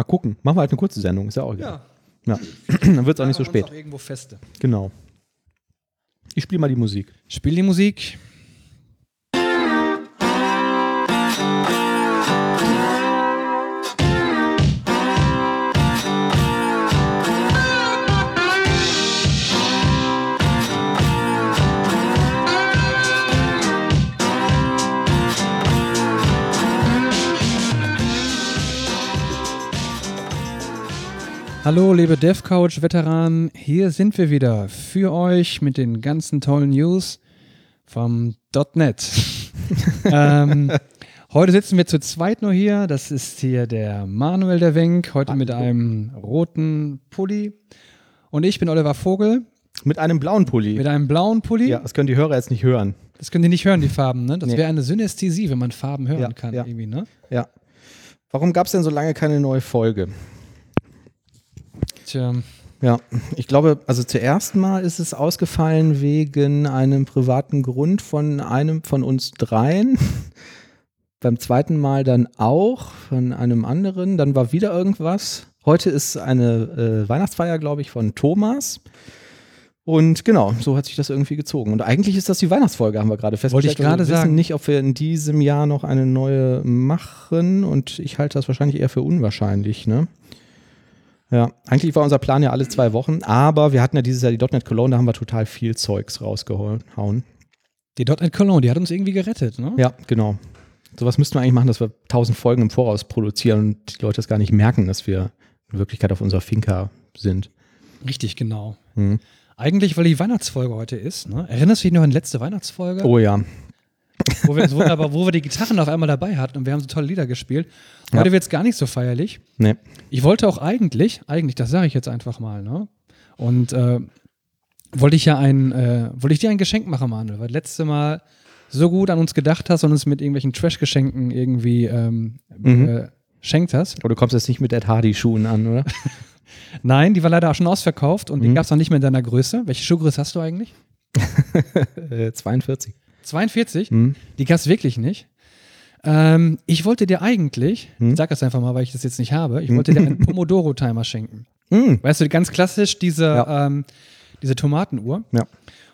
Mal gucken. Machen wir halt eine kurze Sendung, ist ja auch egal. Ja. Dann wird es auch nicht so spät. Irgendwo feste. Genau. Ich spiele mal die Musik. Spiel die Musik. Hallo, liebe DevCouch-Veteranen, hier sind wir wieder für euch mit den ganzen tollen News vom .NET. ähm, heute sitzen wir zu zweit nur hier. Das ist hier der Manuel der Wenk, heute mit einem roten Pulli. Und ich bin Oliver Vogel. Mit einem blauen Pulli. Mit einem blauen Pulli. Ja, das können die Hörer jetzt nicht hören. Das können die nicht hören, die Farben, ne? Das nee. wäre eine Synästhesie, wenn man Farben hören ja, kann, ja. irgendwie, ne? Ja. Warum gab es denn so lange keine neue Folge? Tja. Ja, ich glaube, also zuerst mal ist es ausgefallen wegen einem privaten Grund von einem von uns dreien. Beim zweiten Mal dann auch von einem anderen. Dann war wieder irgendwas. Heute ist eine äh, Weihnachtsfeier, glaube ich, von Thomas. Und genau, so hat sich das irgendwie gezogen. Und eigentlich ist das die Weihnachtsfolge, haben wir gerade festgestellt. Wollte ich gerade sagen. Wir wissen nicht, ob wir in diesem Jahr noch eine neue machen. Und ich halte das wahrscheinlich eher für unwahrscheinlich, ne? Ja, eigentlich war unser Plan ja alle zwei Wochen, aber wir hatten ja dieses Jahr die .NET Cologne, da haben wir total viel Zeugs rausgehauen. Die .NET Cologne, die hat uns irgendwie gerettet, ne? Ja, genau. Sowas müssten wir eigentlich machen, dass wir tausend Folgen im Voraus produzieren und die Leute das gar nicht merken, dass wir in Wirklichkeit auf unserer Finca sind. Richtig, genau. Mhm. Eigentlich, weil die Weihnachtsfolge heute ist, ne? Erinnerst du dich noch an die letzte Weihnachtsfolge? Oh ja. Wo wir, wunderbar, wo wir die Gitarren auf einmal dabei hatten und wir haben so tolle Lieder gespielt. Heute ja. wird es gar nicht so feierlich. Nee. Ich wollte auch eigentlich, eigentlich, das sage ich jetzt einfach mal, ne? Und äh, wollte ich ja ein, äh, wollte ich dir ein Geschenk machen, Manuel, weil letzte Mal so gut an uns gedacht hast und uns mit irgendwelchen Trash-Geschenken irgendwie ähm, mhm. äh, schenkt hast. Aber du kommst jetzt nicht mit Ed Hardy-Schuhen an, oder? Nein, die war leider auch schon ausverkauft und mhm. die gab es noch nicht mehr in deiner Größe. Welche Schuhgröße hast du eigentlich? 42. 42? Mhm. Die gab es wirklich nicht. Ähm, ich wollte dir eigentlich, hm? ich sag das einfach mal, weil ich das jetzt nicht habe, ich hm. wollte dir einen Pomodoro-Timer schenken. Hm. Weißt du, ganz klassisch diese, ja. ähm, diese Tomatenuhr. Ja.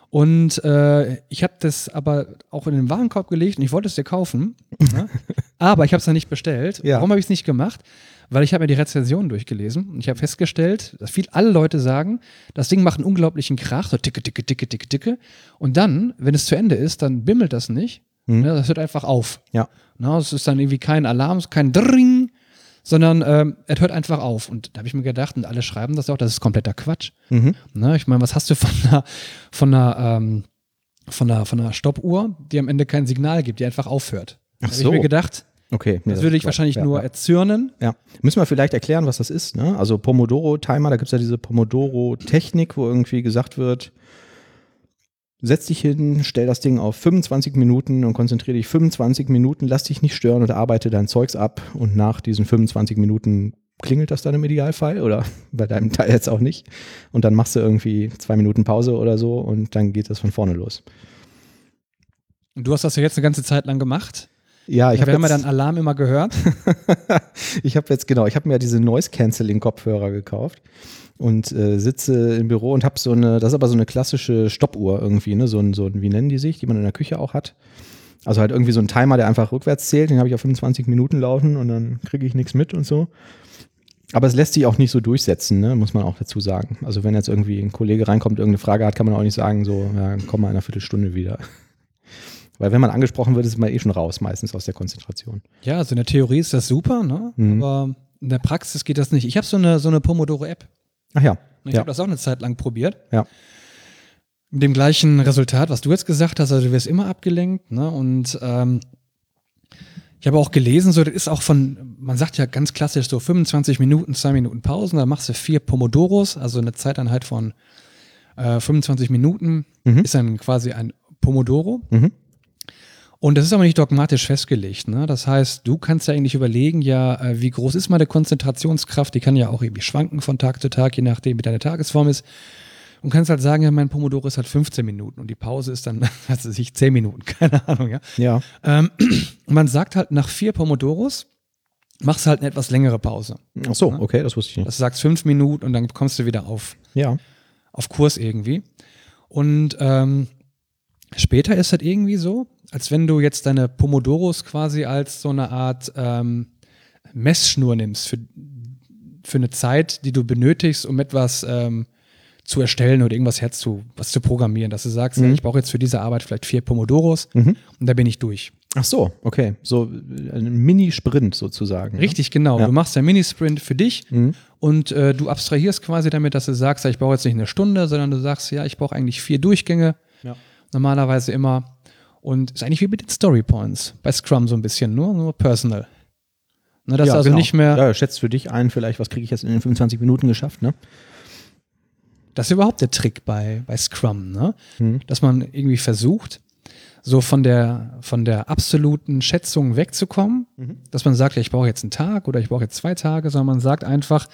Und äh, ich habe das aber auch in den Warenkorb gelegt und ich wollte es dir kaufen. ne? Aber ich habe es noch nicht bestellt. Ja. Warum habe ich es nicht gemacht? Weil ich habe mir die Rezensionen durchgelesen und ich habe festgestellt, dass viele alle Leute sagen, das Ding macht einen unglaublichen Krach, so ticke, ticke, ticke, ticke, ticke. Und dann, wenn es zu Ende ist, dann bimmelt das nicht. Mhm. Ne, das hört einfach auf. Ja. Ne, es ist dann irgendwie kein Alarm, kein Dring, sondern ähm, es hört einfach auf. Und da habe ich mir gedacht, und alle schreiben das auch, das ist kompletter Quatsch. Mhm. Ne, ich meine, was hast du von einer, von einer, ähm, von einer, von einer Stoppuhr, die am Ende kein Signal gibt, die einfach aufhört? Ach da so. habe ich mir gedacht, Okay. Nee, das, würde ich wahrscheinlich ja, nur ja. erzürnen. Ja. Müssen wir vielleicht erklären, was das ist. Ne? Also Pomodoro-Timer, da gibt es ja diese Pomodoro-Technik, wo irgendwie gesagt wird, setz dich hin, stell das Ding auf 25 Minuten und konzentriere dich 25 Minuten, lass dich nicht stören und arbeite dein Zeugs ab. Und nach diesen 25 Minuten klingelt das dann im Idealfall oder bei deinem Teil jetzt auch nicht. Und dann machst du irgendwie zwei Minuten Pause oder so und dann geht das von vorne los. Und du hast das ja jetzt eine ganze Zeit lang gemacht? Ja, ich habe ja dann Alarm immer gehört. ich habe jetzt genau, ich habe mir diese Noise Cancelling Kopfhörer gekauft und äh, sitze im Büro und habe so eine, das ist aber so eine klassische Stoppuhr irgendwie, ne, so ein, so ein, wie nennen die sich, die man in der Küche auch hat. Also halt irgendwie so ein Timer, der einfach rückwärts zählt, den habe ich auf 25 Minuten laufen und dann kriege ich nichts mit und so. Aber es lässt sich auch nicht so durchsetzen, ne? muss man auch dazu sagen. Also wenn jetzt irgendwie ein Kollege reinkommt, irgendeine Frage hat, kann man auch nicht sagen, so, ja, komm mal in einer Viertelstunde wieder. Weil wenn man angesprochen wird, ist man eh schon raus, meistens aus der Konzentration. Ja, also in der Theorie ist das super, ne? Mhm. aber in der Praxis geht das nicht. Ich habe so eine, so eine Pomodoro-App. Ach ja. Ich ja. habe das auch eine Zeit lang probiert. Ja. Mit dem gleichen Resultat, was du jetzt gesagt hast, also du wirst immer abgelenkt. Ne? Und ähm, ich habe auch gelesen, so das ist auch von, man sagt ja ganz klassisch so 25 Minuten, zwei Minuten Pausen, dann machst du vier Pomodoros, also eine Zeiteinheit von äh, 25 Minuten mhm. ist dann quasi ein Pomodoro. Mhm. Und das ist aber nicht dogmatisch festgelegt. Ne? Das heißt, du kannst ja eigentlich überlegen, ja, äh, wie groß ist meine Konzentrationskraft? Die kann ja auch irgendwie schwanken von Tag zu Tag, je nachdem, wie deine Tagesform ist. Und kannst halt sagen, ja, mein Pomodoro ist halt 15 Minuten und die Pause ist dann, also sich 10 Minuten, keine Ahnung, ja. Ja. Ähm, man sagt halt nach vier Pomodoros machst du halt eine etwas längere Pause. Ach so, okay, das wusste ich nicht. Du sagst fünf Minuten und dann kommst du wieder auf, Ja. auf Kurs irgendwie. Und ähm, später ist das irgendwie so, als wenn du jetzt deine Pomodoros quasi als so eine Art ähm, Messschnur nimmst für, für eine Zeit, die du benötigst, um etwas ähm, zu erstellen oder irgendwas herzu, was zu programmieren. Dass du sagst, ja, ich brauche jetzt für diese Arbeit vielleicht vier Pomodoros und da bin ich durch. Ach so, okay. So äh, ein Mini-Sprint sozusagen. ne? Richtig, genau. Ja. Du machst einen Minisprint für dich und äh, du abstrahierst quasi damit, dass du sagst, ja, ich brauche jetzt nicht eine Stunde, sondern du sagst, ja, ich brauche eigentlich vier Durchgänge, Ja. normalerweise immer. Und ist eigentlich wie mit den Story Points bei Scrum so ein bisschen, nur, nur personal. Ne, dass ja, also genau. nicht mehr, Ja, schätzt für dich ein, vielleicht, was kriege ich jetzt in den 25 Minuten geschafft, ne? das ist überhaupt der Trick bei, bei Scrum, ne? Hm. dass man irgendwie versucht, so von der, von der absoluten Schätzung wegzukommen, Mhm. dass man sagt, ja, ich brauche jetzt einen Tag oder ich brauche jetzt zwei Tage, sondern man sagt einfach,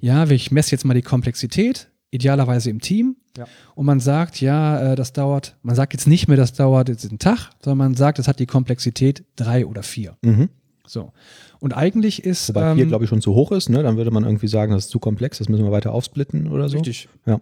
ja, ich messe jetzt mal die Komplexität, idealerweise im Team. Ja. Und man sagt, ja, äh, das dauert, man sagt jetzt nicht mehr, das dauert jetzt einen Tag, sondern man sagt, es hat die Komplexität drei oder vier. Mhm. So. Und eigentlich ist. Wobei vier, ähm, glaube ich, schon zu hoch ist, ne? Dann würde man irgendwie sagen, das ist zu komplex, das müssen wir weiter aufsplitten oder so. Richtig. Ja.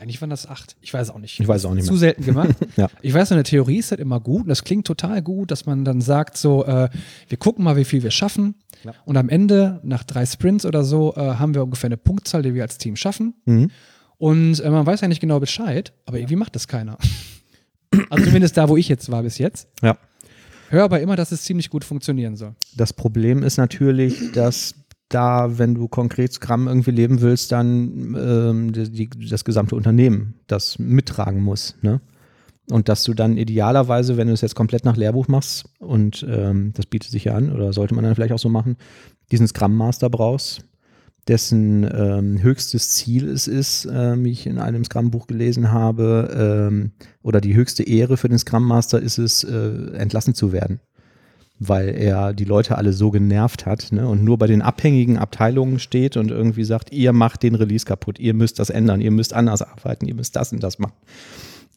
Eigentlich waren das acht. Ich weiß auch nicht. Ich weiß auch nicht Zu mehr. selten gemacht. Ja. Ich weiß, in der Theorie ist das immer gut und das klingt total gut, dass man dann sagt, so, äh, wir gucken mal, wie viel wir schaffen. Ja. Und am Ende, nach drei Sprints oder so, äh, haben wir ungefähr eine Punktzahl, die wir als Team schaffen. Mhm. Und äh, man weiß ja nicht genau Bescheid, aber irgendwie macht das keiner. also zumindest da, wo ich jetzt war bis jetzt. Ja. Höre aber immer, dass es ziemlich gut funktionieren soll. Das Problem ist natürlich, dass da, wenn du konkret Scrum irgendwie leben willst, dann ähm, die, das gesamte Unternehmen das mittragen muss. Ne? Und dass du dann idealerweise, wenn du es jetzt komplett nach Lehrbuch machst, und ähm, das bietet sich ja an, oder sollte man dann vielleicht auch so machen, diesen Scrum Master brauchst, dessen ähm, höchstes Ziel es ist, ähm, wie ich in einem Scrum-Buch gelesen habe, ähm, oder die höchste Ehre für den Scrum Master ist es, äh, entlassen zu werden weil er die Leute alle so genervt hat ne? und nur bei den abhängigen Abteilungen steht und irgendwie sagt, ihr macht den Release kaputt, ihr müsst das ändern, ihr müsst anders arbeiten, ihr müsst das und das machen.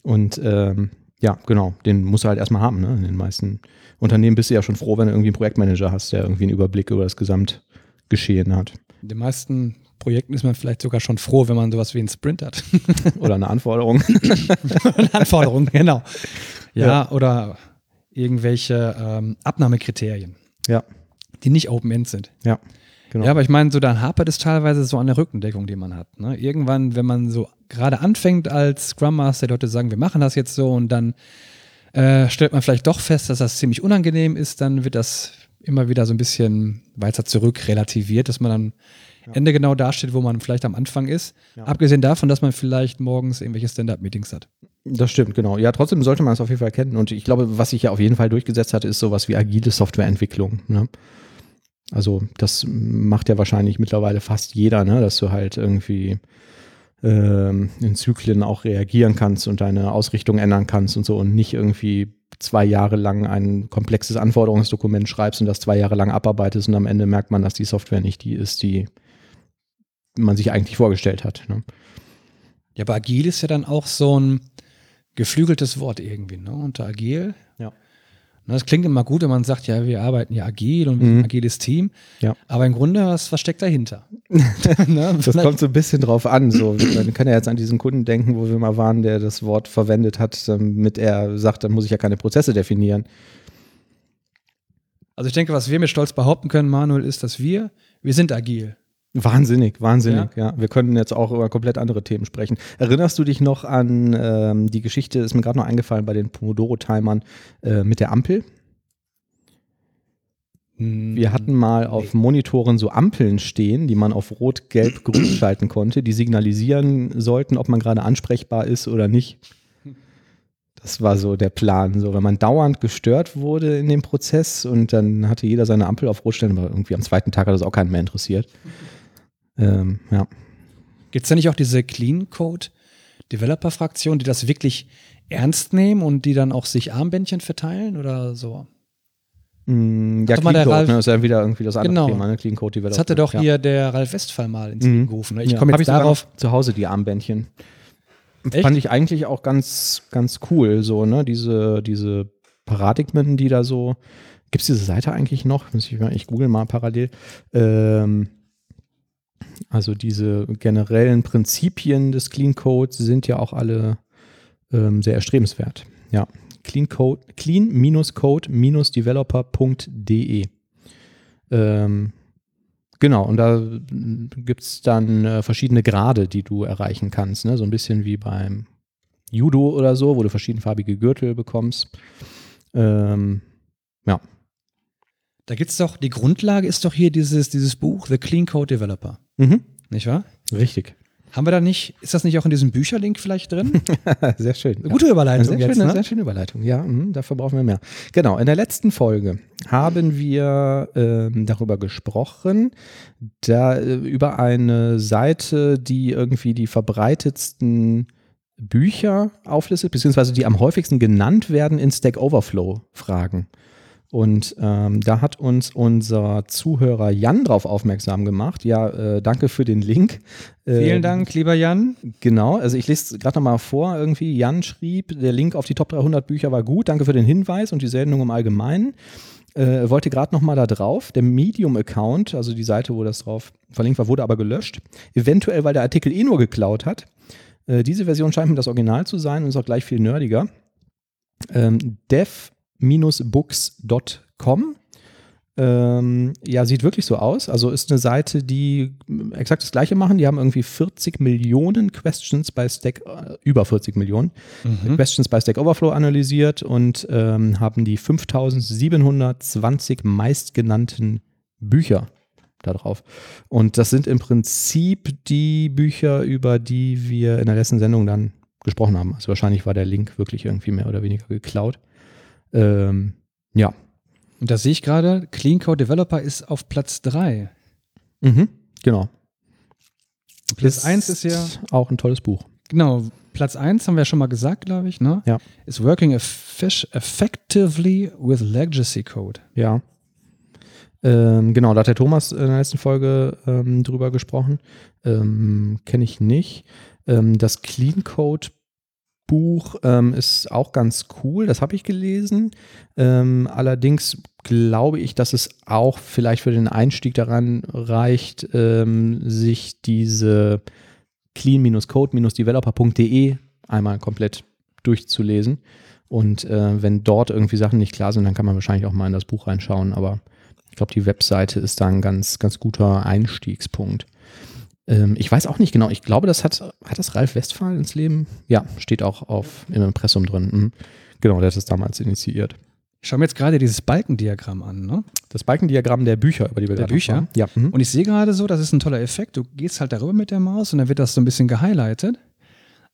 Und ähm, ja, genau, den musst du halt erstmal haben. Ne? In den meisten Unternehmen bist du ja schon froh, wenn du irgendwie einen Projektmanager hast, der irgendwie einen Überblick über das Gesamtgeschehen hat. In den meisten Projekten ist man vielleicht sogar schon froh, wenn man sowas wie einen Sprint hat. Oder eine Anforderung. Eine Anforderung, genau. Ja, Ja. oder irgendwelche ähm, Abnahmekriterien, ja, die nicht Open-End sind. ja, genau. Ja, aber ich meine, so dann hapert es teilweise so an der Rückendeckung, die man hat. Ne? Irgendwann, wenn man so gerade anfängt als Scrum Master, die Leute sagen, wir machen das jetzt so und dann äh, stellt man vielleicht doch fest, dass das ziemlich unangenehm ist, dann wird das immer wieder so ein bisschen weiter zurück relativiert, dass man dann Ende genau dasteht, wo man vielleicht am Anfang ist. Ja. Abgesehen davon, dass man vielleicht morgens irgendwelche Stand-Up-Meetings hat. Das stimmt, genau. Ja, trotzdem sollte man es auf jeden Fall kennen. Und ich glaube, was sich ja auf jeden Fall durchgesetzt hat, ist sowas wie agile Softwareentwicklung. Ne? Also das macht ja wahrscheinlich mittlerweile fast jeder, ne? dass du halt irgendwie ähm, in Zyklen auch reagieren kannst und deine Ausrichtung ändern kannst und so und nicht irgendwie zwei Jahre lang ein komplexes Anforderungsdokument schreibst und das zwei Jahre lang abarbeitest und am Ende merkt man, dass die Software nicht die ist, die man sich eigentlich vorgestellt hat. Ne? Ja, aber agil ist ja dann auch so ein geflügeltes Wort irgendwie, ne? Unter agil. Ja. Ne, Das klingt immer gut, wenn man sagt, ja, wir arbeiten ja agil und wir sind Mhm. ein agiles Team. Ja. Aber im Grunde, was, was steckt dahinter? ne? Das kommt so ein bisschen drauf an. So, man kann ja jetzt an diesen Kunden denken, wo wir mal waren, der das Wort verwendet hat, damit er sagt, dann muss ich ja keine Prozesse definieren. also ich denke, was wir mit Stolz behaupten können, Manuel, ist, dass wir, wir sind agil. Wahnsinnig, wahnsinnig, ja. Wir können jetzt auch über komplett andere Themen sprechen. Erinnerst du dich noch an ähm, die Geschichte, ist mir gerade noch eingefallen bei den Pomodoro-Timern äh, mit der Ampel? Wir hatten mal auf Monitoren so Ampeln stehen, die man auf Rot, Gelb, Grün schalten konnte, die signalisieren sollten, ob man gerade ansprechbar ist oder nicht. Das war so der Plan. So, wenn man dauernd gestört wurde in dem Prozess und dann hatte jeder seine Ampel auf Rot stellen, aber irgendwie am zweiten Tag hat das auch keinen mehr interessiert. Ähm, ja. Gibt es da nicht auch diese Clean Code Developer-Fraktion, die das wirklich ernst nehmen und die dann auch sich Armbändchen verteilen oder so? Mm, Ja, Clean Code, ne, ist ja wieder irgendwie das andere Genau. Thema, ne? Clean Code Das hatte doch ja. hier der Ralf Westphal mal ins Mhm. Leben gerufen. Ne? Ich Ja. komme jetzt darauf. Zu Hause die Armbändchen. Echt? Fand ich eigentlich auch ganz, ganz cool, so, ne? Diese, diese Paradigmen, die da so gibt es diese Seite eigentlich noch? Muss ich, mal, ich google mal parallel. Ähm, also diese generellen Prinzipien des Clean Code sind ja auch alle ähm, sehr erstrebenswert. Ja, clean code, clean-code-developer.de. Ähm, genau, und da gibt es dann äh, verschiedene Grade, die du erreichen kannst. Ne? So ein bisschen wie beim Judo oder so, wo du verschiedenfarbige Gürtel bekommst. Ähm, ja. Da gibt es doch, die Grundlage ist doch hier dieses, dieses Buch, The Clean Code Developer. Mhm. Nicht wahr? Richtig. Haben wir da nicht, ist das nicht auch in diesem Bücherlink vielleicht drin? sehr schön. Gute Überleitung sehr jetzt, schöne, ne? Sehr schöne Überleitung, ja, mh, dafür brauchen wir mehr. Genau, in der letzten Folge haben wir ähm, darüber gesprochen, da, äh, über eine Seite, die irgendwie die verbreitetsten Bücher auflistet, beziehungsweise die am häufigsten genannt werden in Stack Overflow-Fragen. Und ähm, da hat uns unser Zuhörer Jan drauf aufmerksam gemacht. Ja, äh, danke für den Link. Vielen Äh, Dank, lieber Jan. Genau, also ich lese gerade nochmal vor, irgendwie Jan schrieb, der Link auf die Top 300 Bücher war gut, danke für den Hinweis und die Sendung im Allgemeinen. Äh, wollte gerade nochmal da drauf, der Medium-Account, also die Seite, wo das drauf verlinkt war, wurde aber gelöscht. Eventuell, weil der Artikel eh nur geklaut hat. Äh, diese Version scheint mir das Original zu sein und ist auch gleich viel nerdiger. Ähm, dev-books.com ähm, ja, sieht wirklich so aus. Also ist eine Seite, die exakt das gleiche machen. Die haben irgendwie 40 Millionen Questions bei Stack, äh, über 40 Millionen Mhm. Questions bei Stack Overflow analysiert und ähm, haben die 5720 meistgenannten Bücher da drauf. Und das sind im Prinzip die Bücher, über die wir in der letzten Sendung dann gesprochen haben. Also wahrscheinlich war der Link wirklich irgendwie mehr oder weniger geklaut. Ähm, ja. Und da sehe ich gerade, Clean Code Developer ist auf Platz 3. Mhm, genau. Platz 1 ist ja, auch ein tolles Buch. genau, Platz 1 haben wir ja schon mal gesagt, glaube ich, ne? Ja. Is working effectively with Legacy Code. Ja. Ähm, genau, da hat der Thomas in der letzten Folge ähm, drüber gesprochen. Ähm, Kenne ich nicht. Ähm, das Clean Code Buch ähm, ist auch ganz cool, das habe ich gelesen. Ähm, allerdings glaube ich, dass es auch vielleicht für den Einstieg daran reicht, ähm, sich diese clean-code-developer.de einmal komplett durchzulesen. Und äh, wenn dort irgendwie Sachen nicht klar sind, dann kann man wahrscheinlich auch mal in das Buch reinschauen. Aber ich glaube, die Webseite ist da ein ganz, ganz guter Einstiegspunkt. Ähm, ich weiß auch nicht genau. Ich glaube, das hat, hat das Ralf Westphal ins Leben? Ja, steht auch auf, im Impressum drin. Mhm. Genau, der hat es damals initiiert. Ich schaue mir jetzt gerade dieses Balkendiagramm an, ne? Das Balkendiagramm der Bücher, über die wir Der gerade Bücher? Ja. Mhm. Und ich sehe gerade so, das ist ein toller Effekt. Du gehst halt darüber mit der Maus und dann wird das so ein bisschen gehighlightet.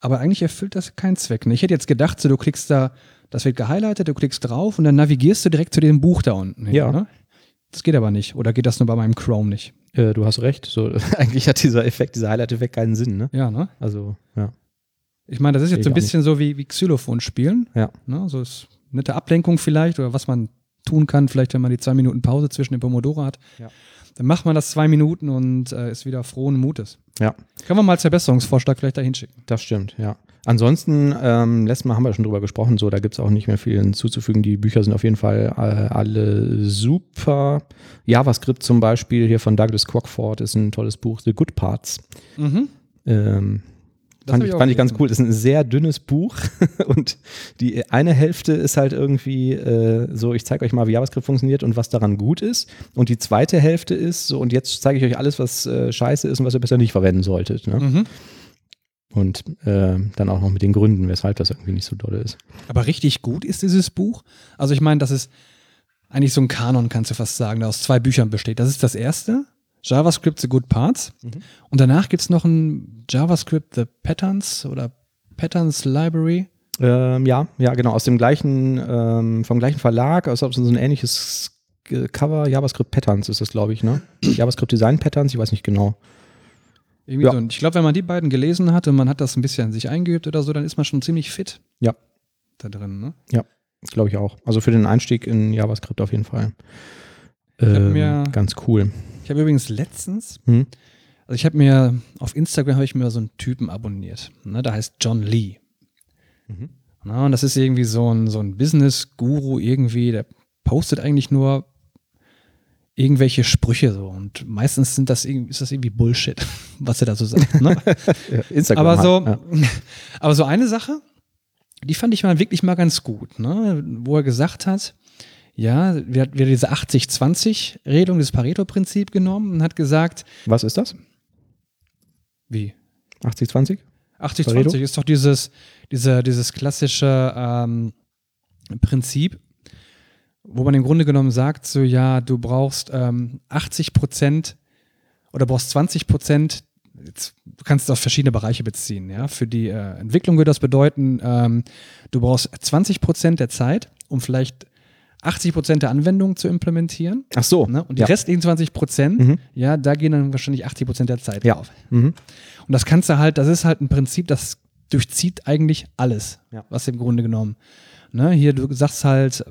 Aber eigentlich erfüllt das keinen Zweck. Ne? Ich hätte jetzt gedacht, so, du klickst da, das wird gehighlightet, du klickst drauf und dann navigierst du direkt zu dem Buch da unten. hin, Ja. Ne? Das geht aber nicht. Oder geht das nur bei meinem Chrome nicht? Äh, du hast recht. So, eigentlich hat dieser Effekt, dieser Highlight-Effekt keinen Sinn. Ne? Ja, ne? Also, ja. Ich meine, das ist jetzt so ein bisschen so wie, wie Xylophon spielen. Ja. Ne? So ist nette Ablenkung vielleicht oder was man tun kann, vielleicht wenn man die zwei Minuten Pause zwischen dem Pomodoro hat. Ja. Dann macht man das zwei Minuten und äh, ist wieder frohen Mutes. Ja. Können wir mal als Verbesserungsvorschlag vielleicht dahin schicken. Das stimmt, ja. Ansonsten, ähm, letztes Mal haben wir schon drüber gesprochen, so, da gibt es auch nicht mehr viel hinzuzufügen. Die Bücher sind auf jeden Fall äh, alle super. JavaScript zum Beispiel hier von Douglas Crockford ist ein tolles Buch, The Good Parts. Mhm. Ähm, fand ich, auch fand ich ganz cool. Das ist ein sehr dünnes Buch und die eine Hälfte ist halt irgendwie äh, so, ich zeige euch mal, wie JavaScript funktioniert und was daran gut ist. Und die zweite Hälfte ist so, und jetzt zeige ich euch alles, was äh, scheiße ist und was ihr besser nicht verwenden solltet. Ne? Mhm. Und äh, dann auch noch mit den Gründen, weshalb das irgendwie nicht so dolle ist. Aber richtig gut ist dieses Buch. Also ich meine, das ist eigentlich so ein Kanon, kannst du fast sagen, der aus zwei Büchern besteht. Das ist das erste, JavaScript The Good Parts. Und danach gibt es noch ein JavaScript The Patterns oder Patterns Library. Ähm, ja, ja, genau. Aus dem gleichen, ähm, vom gleichen Verlag, aus so ein ähnliches äh, Cover, JavaScript Patterns ist das, glaube ich, ne? JavaScript Design Patterns, ich weiß nicht genau. Irgendwie Ja. so. Und ich glaube, wenn man die beiden gelesen hat und man hat das ein bisschen sich eingeübt oder so, dann ist man schon ziemlich fit Ja, da drin. Ne? glaube ich auch. Also für den Einstieg in JavaScript auf jeden Fall. Ähm, mir- ganz cool. Ich habe übrigens letztens, Hm? also ich habe mir auf Instagram habe ich mir so einen Typen abonniert. Ne? Der heißt John Lee. Mhm. Na, und das ist irgendwie so ein, so ein Business-Guru irgendwie, der postet eigentlich nur irgendwelche Sprüche so und meistens sind das ist das irgendwie Bullshit, was er da so sagt. Ne? Ja, Instagram aber so, halt, ja. aber so eine Sache, die fand ich mal wirklich mal ganz gut, ne? wo er gesagt hat, ja, wir hat wieder diese 80-20-Regelung, das Pareto-Prinzip genommen und hat gesagt, Was ist das? wie? 80-20? 80-20 Pareto? ist doch dieses, diese, dieses klassische ähm, Prinzip, wo man im Grunde genommen sagt, so ja, du brauchst ähm, 80 Prozent oder brauchst 20 Prozent, jetzt, du kannst es auf verschiedene Bereiche beziehen, ja. Für die äh, Entwicklung würde das bedeuten, ähm, du brauchst 20 Prozent der Zeit, um vielleicht 80 Prozent der Anwendung zu implementieren. Ach so. Ne? Und die ja. restlichen 20 Prozent, Mhm. ja, da gehen dann wahrscheinlich 80 Prozent der Zeit Ja. drauf. Mhm. Und das kannst du halt, das ist halt ein Prinzip, das durchzieht eigentlich alles, Ja. was im Grunde genommen. Ne, hier, du sagst halt,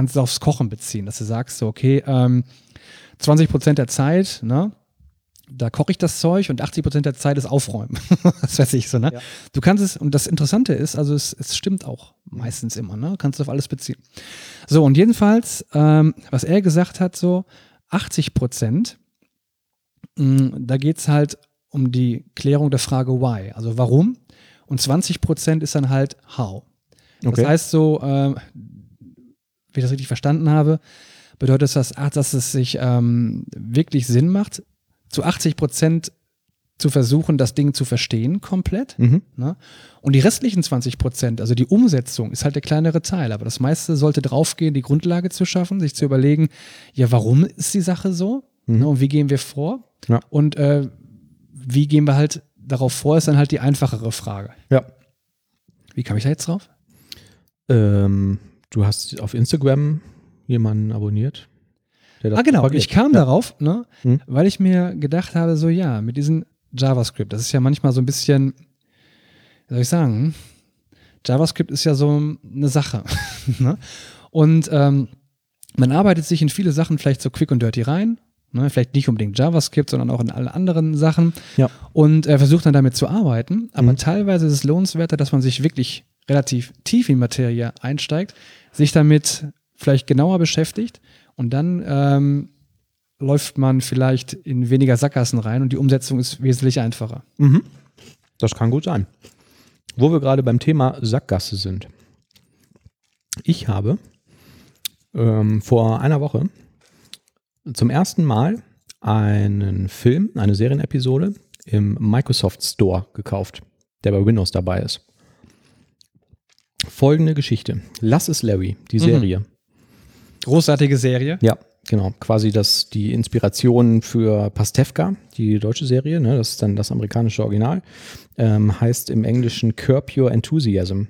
kannst du aufs Kochen beziehen, dass du sagst, so, okay, ähm, 20 Prozent der Zeit, ne, da koche ich das Zeug und 80 Prozent der Zeit ist Aufräumen. das weiß ich so, ne? Ja. Du kannst es, und das Interessante ist, also es, es stimmt auch meistens immer, ne? Kannst du auf alles beziehen. So, und jedenfalls, ähm, was er gesagt hat, so 80 Prozent, mh, da geht es halt um die Klärung der Frage why, also warum. Und 20 Prozent ist dann halt how. Okay. Das heißt so, ähm, wie ich das richtig verstanden habe, bedeutet das, ach, dass es sich ähm, wirklich Sinn macht, zu 80 Prozent zu versuchen, das Ding zu verstehen komplett. Mhm. Ne? Und die restlichen 20 Prozent, also die Umsetzung, ist halt der kleinere Teil. Aber das meiste sollte draufgehen, die Grundlage zu schaffen, sich zu überlegen, ja, warum ist die Sache so? Mhm. Ne? Und wie gehen wir vor? Ja. Und äh, wie gehen wir halt darauf vor, ist dann halt die einfachere Frage. Ja. Wie kam ich da jetzt drauf? Ähm, du hast auf Instagram jemanden abonniert. Ah, genau. propagiert. Ich kam ja. darauf, ne, Hm. weil ich mir gedacht habe, so ja, mit diesem JavaScript, das ist ja manchmal so ein bisschen, wie soll ich sagen, JavaScript ist ja so eine Sache. ne? Und ähm, man arbeitet sich in viele Sachen vielleicht so quick und dirty rein. Ne? Vielleicht nicht unbedingt JavaScript, sondern auch in alle anderen Sachen. Ja. Und äh, versucht dann damit zu arbeiten. Aber Mhm. teilweise ist es lohnenswerter, dass man sich wirklich relativ tief in Materie einsteigt, sich damit vielleicht genauer beschäftigt und dann ähm, läuft man vielleicht in weniger Sackgassen rein und die Umsetzung ist wesentlich einfacher. Mhm. Das kann gut sein. Wo wir gerade beim Thema Sackgasse sind. Ich habe ähm, vor einer Woche zum ersten Mal einen Film, eine Serienepisode im Microsoft Store gekauft, der bei Windows dabei ist. Folgende Geschichte. Lass es Larry, die Mhm. Serie. Großartige Serie. Ja, genau. Quasi das, die Inspiration für Pastewka, die deutsche Serie, ne, das ist dann das amerikanische Original, ähm, heißt im Englischen Curb Your Enthusiasm.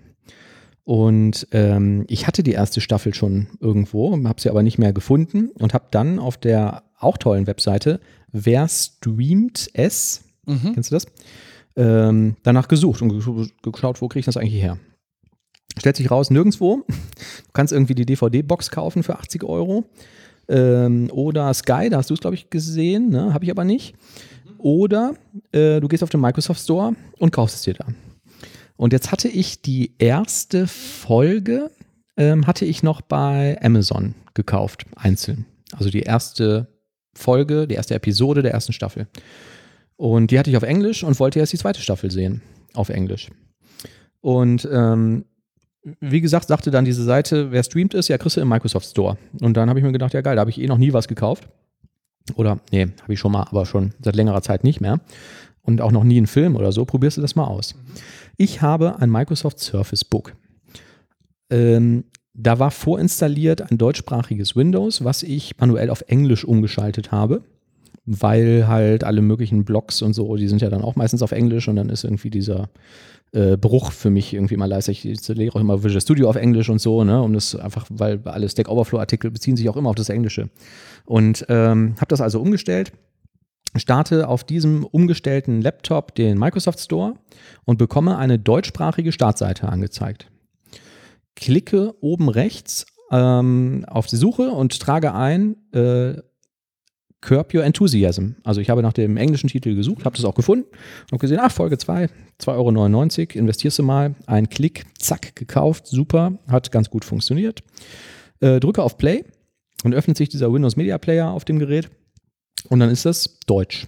Und ähm, ich hatte die erste Staffel schon irgendwo, habe sie aber nicht mehr gefunden und habe dann auf der auch tollen Webseite Wer streamt es, Mhm. kennst du das? Ähm, danach gesucht und ge- geschaut, wo kriege ich das eigentlich her? Stellt sich raus, nirgendwo. Du kannst irgendwie die DVD-Box kaufen für 80 Euro. Ähm, oder Sky, da hast du es, glaube ich, gesehen, ne? habe ich aber nicht. Oder äh, du gehst auf den Microsoft Store und kaufst es dir da. Und jetzt hatte ich die erste Folge, ähm, hatte ich noch bei Amazon gekauft, einzeln. Also die erste Folge, die erste Episode der ersten Staffel. Und die hatte ich auf Englisch und wollte erst die zweite Staffel sehen, auf Englisch. Und ähm, wie gesagt, sagte dann diese Seite, wer streamt ist, ja, kriegst du im Microsoft Store. Und dann habe ich mir gedacht, ja geil, da habe ich eh noch nie was gekauft. Oder, nee, habe ich schon mal, aber schon seit längerer Zeit nicht mehr. Und auch noch nie einen Film oder so. Probierst du das mal aus. Ich habe ein Microsoft Surface Book. Ähm, da war vorinstalliert ein deutschsprachiges Windows, was ich manuell auf Englisch umgeschaltet habe, weil halt alle möglichen Blogs und so, die sind ja dann auch meistens auf Englisch und dann ist irgendwie dieser äh, Bruch für mich irgendwie mal leise. Ich installiere auch immer Visual Studio auf Englisch und so, ne, um das einfach, weil alle Stack Overflow-Artikel beziehen sich auch immer auf das Englische. Und ähm, habe das also umgestellt starte auf diesem umgestellten Laptop den Microsoft Store und bekomme eine deutschsprachige Startseite angezeigt. Klicke oben rechts ähm, auf die Suche und trage ein äh, Curb Your Enthusiasm. Also ich habe nach dem englischen Titel gesucht, habe das auch gefunden und gesehen, ach, Folge 2, 2,99 Euro, investierst du mal, ein Klick, zack, gekauft, super, hat ganz gut funktioniert. Äh, drücke auf Play Dann öffnet sich dieser Windows Media Player auf dem Gerät und dann ist das Deutsch.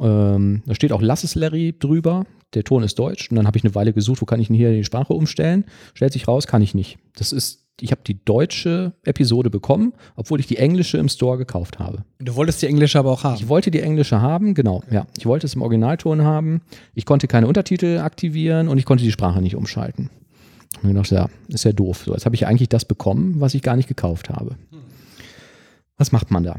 Ähm, da steht auch Lasses Larry drüber. Der Ton ist deutsch. Und dann habe ich eine Weile gesucht, wo kann ich denn hier die Sprache umstellen? Stellt sich raus, kann ich nicht. Das ist, ich habe die deutsche Episode bekommen, obwohl ich die englische im Store gekauft habe. Du wolltest die englische aber auch haben. Ich wollte die englische haben, genau. Ja, ich wollte es im Originalton haben. Ich konnte keine Untertitel aktivieren und ich konnte die Sprache nicht umschalten. Und ich gedacht, ja, ist ja doof. So, jetzt habe ich eigentlich das bekommen, was ich gar nicht gekauft habe. Was macht man da?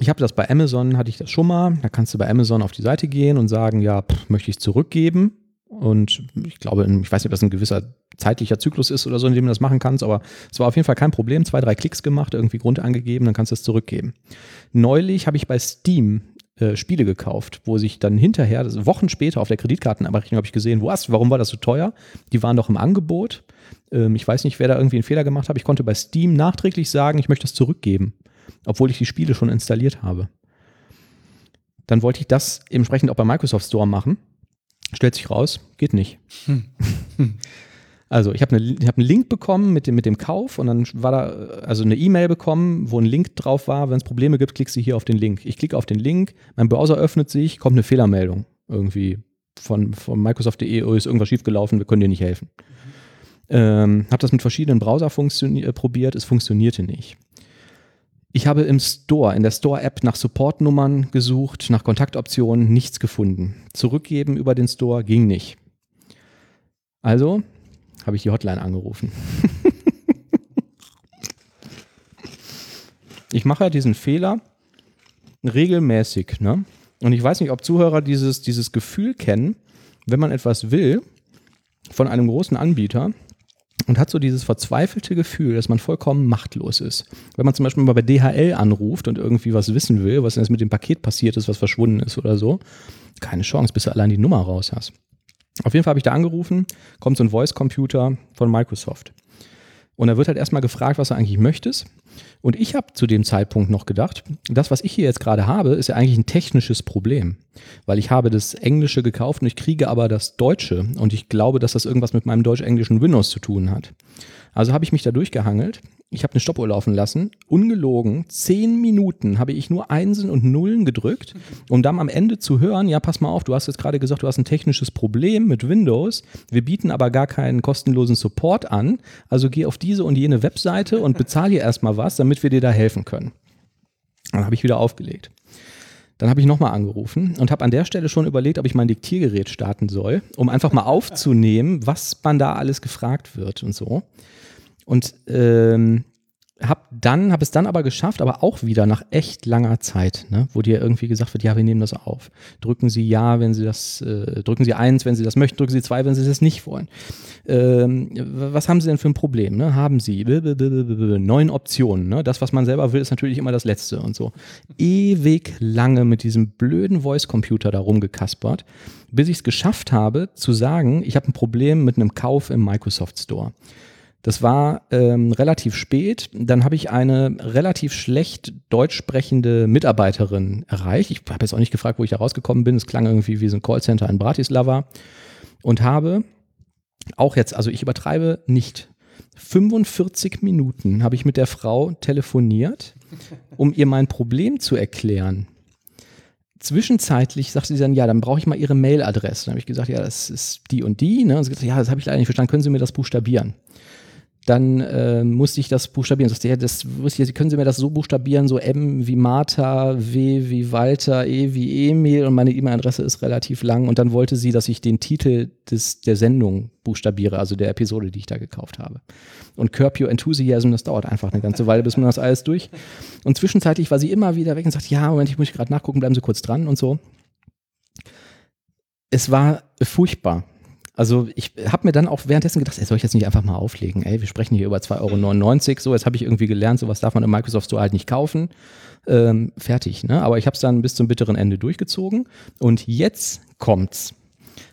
Ich habe das bei Amazon, hatte ich das schon mal. Da kannst du bei Amazon auf die Seite gehen und sagen, ja, pff, möchte ich es zurückgeben. Und ich glaube, ich weiß nicht, ob das ein gewisser zeitlicher Zyklus ist oder so, in dem du das machen kannst, aber es war auf jeden Fall kein Problem. Zwei, drei Klicks gemacht, irgendwie Grund angegeben, dann kannst du es zurückgeben. Neulich habe ich bei Steam äh, Spiele gekauft, wo sich dann hinterher, das Wochen später auf der Kreditkartenabrechnung habe ich gesehen, was, warum war das so teuer? Die waren doch im Angebot. Ähm, ich weiß nicht, wer da irgendwie einen Fehler gemacht hat. Ich konnte bei Steam nachträglich sagen, ich möchte das zurückgeben obwohl ich die Spiele schon installiert habe. Dann wollte ich das entsprechend auch bei Microsoft Store machen. Stellt sich raus, geht nicht. Hm. Also ich habe eine, hab einen Link bekommen mit dem, mit dem Kauf und dann war da also eine E-Mail bekommen, wo ein Link drauf war. Wenn es Probleme gibt, klickst du hier auf den Link. Ich klicke auf den Link, mein Browser öffnet sich, kommt eine Fehlermeldung irgendwie von, von Microsoft.de, oh, ist irgendwas schiefgelaufen, wir können dir nicht helfen. Mhm. Ähm, habe das mit verschiedenen Browser äh, probiert, es funktionierte nicht. Ich habe im Store, in der Store-App nach Supportnummern gesucht, nach Kontaktoptionen, nichts gefunden. Zurückgeben über den Store ging nicht. Also habe ich die Hotline angerufen. ich mache ja diesen Fehler regelmäßig. Ne? Und ich weiß nicht, ob Zuhörer dieses, dieses Gefühl kennen, wenn man etwas will von einem großen Anbieter und hat so dieses verzweifelte Gefühl, dass man vollkommen machtlos ist. Wenn man zum Beispiel mal bei DHL anruft und irgendwie was wissen will, was jetzt mit dem Paket passiert ist, was verschwunden ist oder so, keine Chance, bis du allein die Nummer raus hast. Auf jeden Fall habe ich da angerufen, kommt so ein Voice-Computer von Microsoft. Und da wird halt erstmal gefragt, was du eigentlich möchtest. Und ich habe zu dem Zeitpunkt noch gedacht, das, was ich hier jetzt gerade habe, ist ja eigentlich ein technisches Problem. Weil ich habe das Englische gekauft und ich kriege aber das Deutsche. Und ich glaube, dass das irgendwas mit meinem deutsch-englischen Windows zu tun hat. Also habe ich mich da durchgehangelt ich habe eine Stoppuhr laufen lassen, ungelogen, zehn Minuten habe ich nur Einsen und Nullen gedrückt, um dann am Ende zu hören, ja, pass mal auf, du hast jetzt gerade gesagt, du hast ein technisches Problem mit Windows, wir bieten aber gar keinen kostenlosen Support an, also geh auf diese und jene Webseite und bezahl hier erstmal was, damit wir dir da helfen können. Dann habe ich wieder aufgelegt. Dann habe ich nochmal angerufen und habe an der Stelle schon überlegt, ob ich mein Diktiergerät starten soll, um einfach mal aufzunehmen, was man da alles gefragt wird und so. Und ähm, hab dann, habe es dann aber geschafft, aber auch wieder nach echt langer Zeit, ne, wo dir irgendwie gesagt wird, ja, wir nehmen das auf. Drücken Sie ja, wenn Sie das, äh, drücken Sie eins, wenn Sie das möchten, drücken Sie zwei, wenn Sie das nicht wollen. Ähm, was haben Sie denn für ein Problem? Ne? Haben Sie neun Optionen. Ne? Das, was man selber will, ist natürlich immer das Letzte und so. Ewig lange mit diesem blöden Voice-Computer da rumgekaspert, bis ich es geschafft habe, zu sagen, ich habe ein Problem mit einem Kauf im Microsoft Store. Das war ähm, relativ spät. Dann habe ich eine relativ schlecht deutsch sprechende Mitarbeiterin erreicht. Ich habe jetzt auch nicht gefragt, wo ich da rausgekommen bin. Es klang irgendwie wie so ein Callcenter in Bratislava. Und habe auch jetzt, also ich übertreibe nicht, 45 Minuten habe ich mit der Frau telefoniert, um ihr mein Problem zu erklären. Zwischenzeitlich sagte sie dann, ja, dann brauche ich mal ihre Mailadresse. Dann habe ich gesagt, ja, das ist die und die. Ne? Und sie gesagt, ja, das habe ich leider nicht verstanden. Können Sie mir das buchstabieren? Dann äh, musste ich das buchstabieren. Sagte, ja, das ich, können Sie mir das so buchstabieren, so M wie Martha, W wie Walter, E wie Emil und meine E-Mail-Adresse ist relativ lang und dann wollte sie, dass ich den Titel des, der Sendung buchstabiere, also der Episode, die ich da gekauft habe. Und Curb Your Enthusiasm, das dauert einfach eine ganze Weile, bis man das alles durch. Und zwischenzeitlich war sie immer wieder weg und sagt, ja, Moment, ich muss gerade nachgucken, bleiben Sie kurz dran und so. Es war furchtbar. Also ich habe mir dann auch währenddessen gedacht, ey, soll ich jetzt nicht einfach mal auflegen? Ey, wir sprechen hier über 2,99 Euro. So, jetzt habe ich irgendwie gelernt, sowas darf man im Microsoft Store halt nicht kaufen. Ähm, fertig, ne? Aber ich habe es dann bis zum bitteren Ende durchgezogen. Und jetzt kommt's.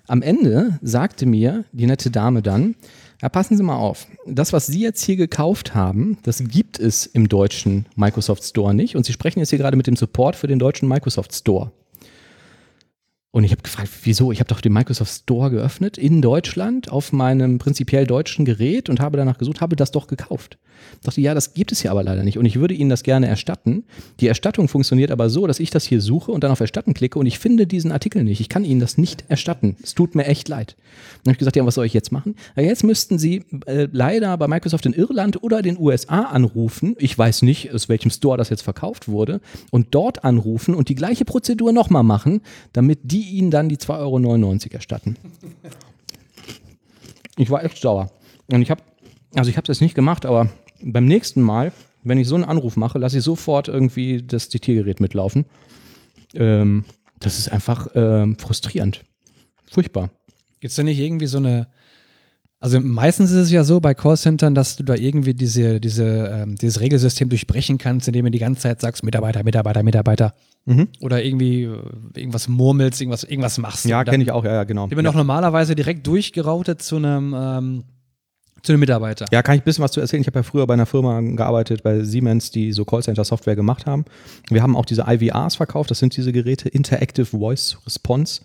Am Ende sagte mir die nette Dame dann, ja, passen Sie mal auf. Das, was Sie jetzt hier gekauft haben, das gibt es im deutschen Microsoft Store nicht. Und Sie sprechen jetzt hier gerade mit dem Support für den deutschen Microsoft Store. Und ich habe gefragt, wieso? Ich habe doch den Microsoft Store geöffnet in Deutschland auf meinem prinzipiell deutschen Gerät und habe danach gesucht, habe das doch gekauft. Ich dachte, ja, das gibt es hier aber leider nicht und ich würde Ihnen das gerne erstatten. Die Erstattung funktioniert aber so, dass ich das hier suche und dann auf Erstatten klicke und ich finde diesen Artikel nicht. Ich kann Ihnen das nicht erstatten. Es tut mir echt leid. Dann habe ich gesagt, ja, was soll ich jetzt machen? Ja, jetzt müssten Sie äh, leider bei Microsoft in Irland oder den USA anrufen. Ich weiß nicht, aus welchem Store das jetzt verkauft wurde und dort anrufen und die gleiche Prozedur nochmal machen, damit die Ihnen dann die 2,99 Euro erstatten. Ich war echt sauer. Und ich habe, also ich habe das nicht gemacht, aber beim nächsten Mal, wenn ich so einen Anruf mache, lasse ich sofort irgendwie das Diktiergerät mitlaufen. Ähm, das ist einfach ähm, frustrierend. Furchtbar. Gibt es da nicht irgendwie so eine, also meistens ist es ja so bei Callcentern, dass du da irgendwie diese, diese, ähm, dieses Regelsystem durchbrechen kannst, indem du die ganze Zeit sagst, Mitarbeiter, Mitarbeiter, Mitarbeiter. Mhm. Oder irgendwie äh, irgendwas murmelst, irgendwas, irgendwas machst. Ja, kenne ich auch, ja, ja, genau. Wird man ja. doch normalerweise direkt durchgeroutet zu einem, ähm, zu einem Mitarbeiter. Ja, kann ich ein bisschen was zu erzählen. Ich habe ja früher bei einer Firma gearbeitet, bei Siemens, die so Callcenter-Software gemacht haben. Wir haben auch diese IVRs verkauft. Das sind diese Geräte, Interactive Voice Response,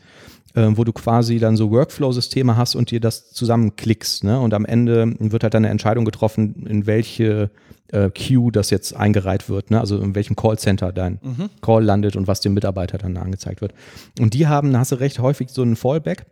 äh, wo du quasi dann so Workflow-Systeme hast und dir das zusammenklickst. Ne? Und am Ende wird halt dann eine Entscheidung getroffen, in welche äh, Queue das jetzt eingereiht wird. Ne? Also in welchem Callcenter dein Call landet und was dem Mitarbeiter dann angezeigt wird. Und die haben, da hast du recht, häufig so einen Fallback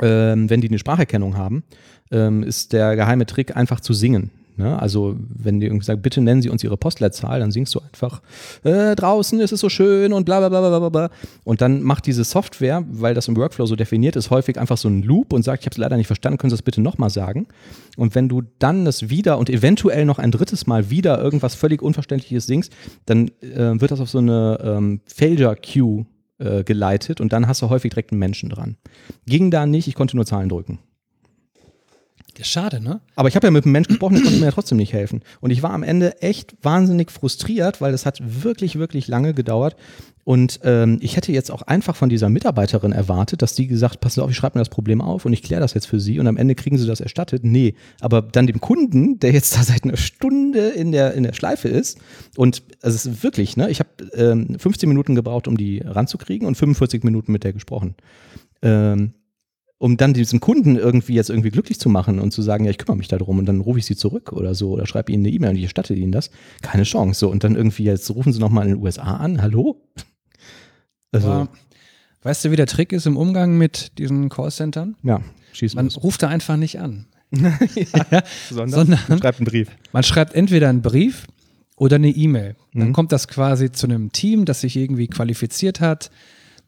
ähm, wenn die eine Spracherkennung haben, ähm, ist der geheime Trick einfach zu singen. Ne? Also wenn die irgendwie sagen, bitte nennen Sie uns Ihre Postleitzahl, dann singst du einfach, äh, draußen ist es so schön und bla bla bla bla bla bla. Und dann macht diese Software, weil das im Workflow so definiert ist, häufig einfach so einen Loop und sagt, ich habe es leider nicht verstanden, können Sie das bitte nochmal sagen? Und wenn du dann das wieder und eventuell noch ein drittes Mal wieder irgendwas völlig Unverständliches singst, dann äh, wird das auf so eine ähm, Failure-Queue äh, geleitet und dann hast du häufig direkt einen Menschen dran. Ging da nicht, ich konnte nur Zahlen drücken. Ja, schade, ne? Aber ich habe ja mit einem Menschen gesprochen, der konnte mir ja trotzdem nicht helfen. Und ich war am Ende echt wahnsinnig frustriert, weil das hat wirklich, wirklich lange gedauert. Und ähm, ich hätte jetzt auch einfach von dieser Mitarbeiterin erwartet, dass die gesagt, Sie auf, ich schreibe mir das Problem auf und ich kläre das jetzt für Sie und am Ende kriegen Sie das erstattet. Nee, aber dann dem Kunden, der jetzt da seit einer Stunde in der, in der Schleife ist und also es ist wirklich, ne, ich habe ähm, 15 Minuten gebraucht, um die ranzukriegen und 45 Minuten mit der gesprochen. Ähm, um dann diesen Kunden irgendwie jetzt irgendwie glücklich zu machen und zu sagen, ja, ich kümmere mich darum und dann rufe ich sie zurück oder so oder schreibe ihnen eine E-Mail und ich erstatte ihnen das. Keine Chance. So, und dann irgendwie jetzt rufen sie nochmal in den USA an. Hallo? Also, Aber weißt du, wie der Trick ist im Umgang mit diesen Callcentern? ja, schieß Man los. ruft da einfach nicht an. Sondern, sondern- schreibt einen Brief. Man schreibt entweder einen Brief oder eine E-Mail. Dann Mhm. kommt das quasi zu einem Team, das sich irgendwie qualifiziert hat,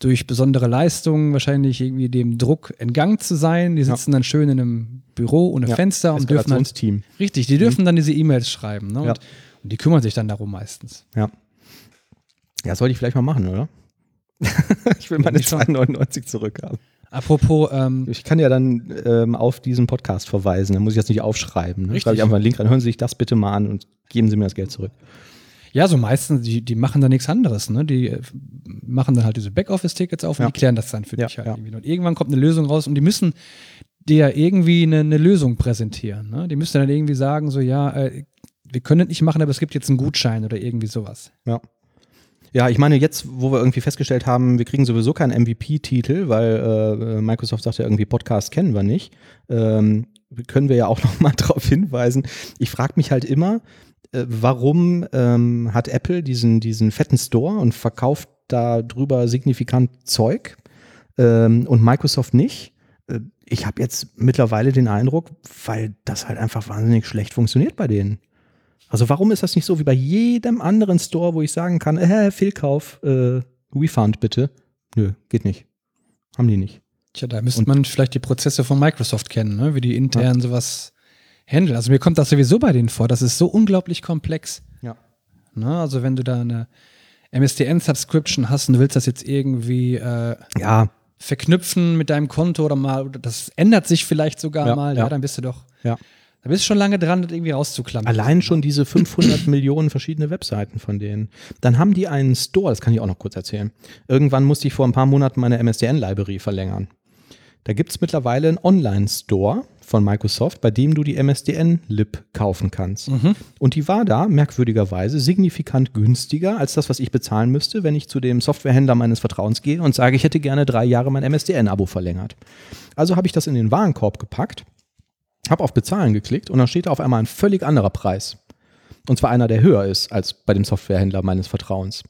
durch besondere Leistungen wahrscheinlich irgendwie dem Druck entgangen zu sein. Die sitzen dann schön in einem Büro ohne Ja, Fenster und dürfen dann, Eskalationsteam. richtig, die dürfen dann diese E-Mails schreiben. Ne? Und, Ja. und die kümmern sich dann darum meistens. Ja. Ja, sollte ich vielleicht mal machen, oder? ich will meine nicht schon. 2,99 zurückhaben. Apropos, ähm, Ich kann ja dann ähm, auf diesen Podcast verweisen. Dann muss ich das nicht aufschreiben. Ne? Schreibe ich einfach einen Link rein. Hören Sie sich das bitte mal an und geben Sie mir das Geld zurück. Ja, so meistens, die, die machen da nichts anderes. Ne? Die äh, machen dann halt diese Backoffice-Tickets auf und Ja. die klären das dann für Ja, dich halt ja. irgendwie. Und irgendwann kommt eine Lösung raus und die müssen dir irgendwie eine, eine Lösung präsentieren. Ne? Die müssen dann irgendwie sagen, so, ja, äh, wir können das nicht machen, aber es gibt jetzt einen Gutschein oder irgendwie sowas. Ja. Ja, ich meine, jetzt, wo wir irgendwie festgestellt haben, wir kriegen sowieso keinen MVP-Titel, weil äh, Microsoft sagt ja irgendwie, Podcast kennen wir nicht, ähm, können wir ja auch nochmal darauf hinweisen. Ich frage mich halt immer, warum ähm, hat Apple diesen, diesen fetten Store und verkauft da drüber signifikant Zeug ähm, und Microsoft nicht? Äh, ich habe jetzt mittlerweile den Eindruck, weil das halt einfach wahnsinnig schlecht funktioniert bei denen. Also warum ist das nicht so wie bei jedem anderen Store, wo ich sagen kann, äh, Fehlkauf, äh, Refund bitte? Nö, geht nicht. Haben die nicht. Tja, da müsste Und- man vielleicht die Prozesse von Microsoft kennen, ne? wie die intern sowas handeln. Also mir kommt das sowieso bei denen vor, das ist so unglaublich komplex. Ja. Ne? Also wenn du da eine MSDN-Subscription hast und du willst das jetzt irgendwie äh, Ja, verknüpfen mit deinem Konto oder mal, oder das ändert sich vielleicht sogar Ja, mal, ja. ja. dann bist du doch, ja. da bist du schon lange dran, das irgendwie rauszuklammern. Allein schon diese 500 Millionen verschiedene Webseiten von denen. Dann haben die einen Store, das kann ich auch noch kurz erzählen. Irgendwann musste ich vor ein paar Monaten meine MSDN-Library verlängern. Da gibt es mittlerweile einen Online-Store von Microsoft, bei dem du die MSDN-Lib kaufen kannst. Mhm. Und die war da merkwürdigerweise signifikant günstiger als das, was ich bezahlen müsste, wenn ich zu dem Softwarehändler meines Vertrauens gehe und sage, ich hätte gerne drei Jahre mein MSDN-Abo verlängert. Also habe ich das in den Warenkorb gepackt, habe auf Bezahlen geklickt und dann steht da auf einmal ein völlig anderer Preis. Und zwar einer, der höher ist als bei dem Softwarehändler meines Vertrauens.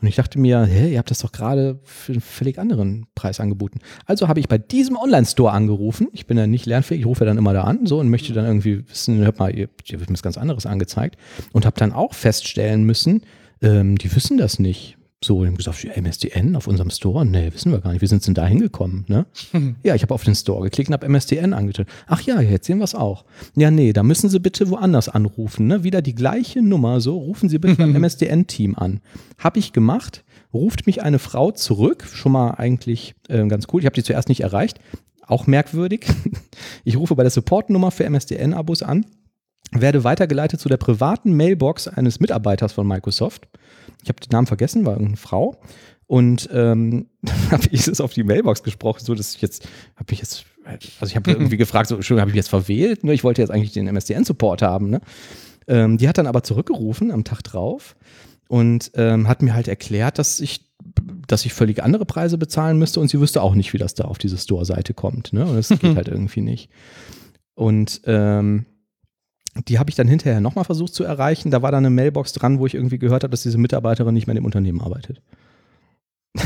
Und ich dachte mir, hä, ihr habt das doch gerade für einen völlig anderen Preis angeboten. Also habe ich bei diesem Online-Store angerufen. Ich bin ja nicht lernfähig, ich rufe ja dann immer da an so und möchte dann irgendwie wissen, hört mal, ihr, ihr wird mir was ganz anderes angezeigt. Und habe dann auch feststellen müssen, ähm, die wissen das nicht. So, die haben gesagt, MSDN auf unserem Store? Nee, wissen wir gar nicht. Wie sind denn da hingekommen? Ne? Ja, ich habe auf den Store geklickt und habe MSDN angetönt. Ach ja, jetzt sehen wir es auch. Ja, nee, da müssen Sie bitte woanders anrufen. Ne? Wieder die gleiche Nummer, so rufen Sie bitte beim MSDN-Team an. Habe ich gemacht, ruft mich eine Frau zurück, schon mal eigentlich äh, ganz cool. Ich habe die zuerst nicht erreicht, auch merkwürdig. Ich rufe bei der Support-Nummer für MSDN-Abos an, werde weitergeleitet zu der privaten Mailbox eines Mitarbeiters von Microsoft. Ich habe den Namen vergessen, war irgendeine Frau. Und ähm, habe ich es auf die Mailbox gesprochen, so dass ich jetzt, habe ich jetzt, also ich habe irgendwie gefragt, so, Entschuldigung, habe ich jetzt verwählt? Ne? Ich wollte jetzt eigentlich den MSDN-Support haben. Ne? Ähm, die hat dann aber zurückgerufen am Tag drauf und ähm, hat mir halt erklärt, dass ich dass ich völlig andere Preise bezahlen müsste und sie wüsste auch nicht, wie das da auf diese Store-Seite kommt. Ne? Und das geht halt irgendwie nicht. Und ähm, die habe ich dann hinterher nochmal versucht zu erreichen. Da war dann eine Mailbox dran, wo ich irgendwie gehört habe, dass diese Mitarbeiterin nicht mehr in dem Unternehmen arbeitet.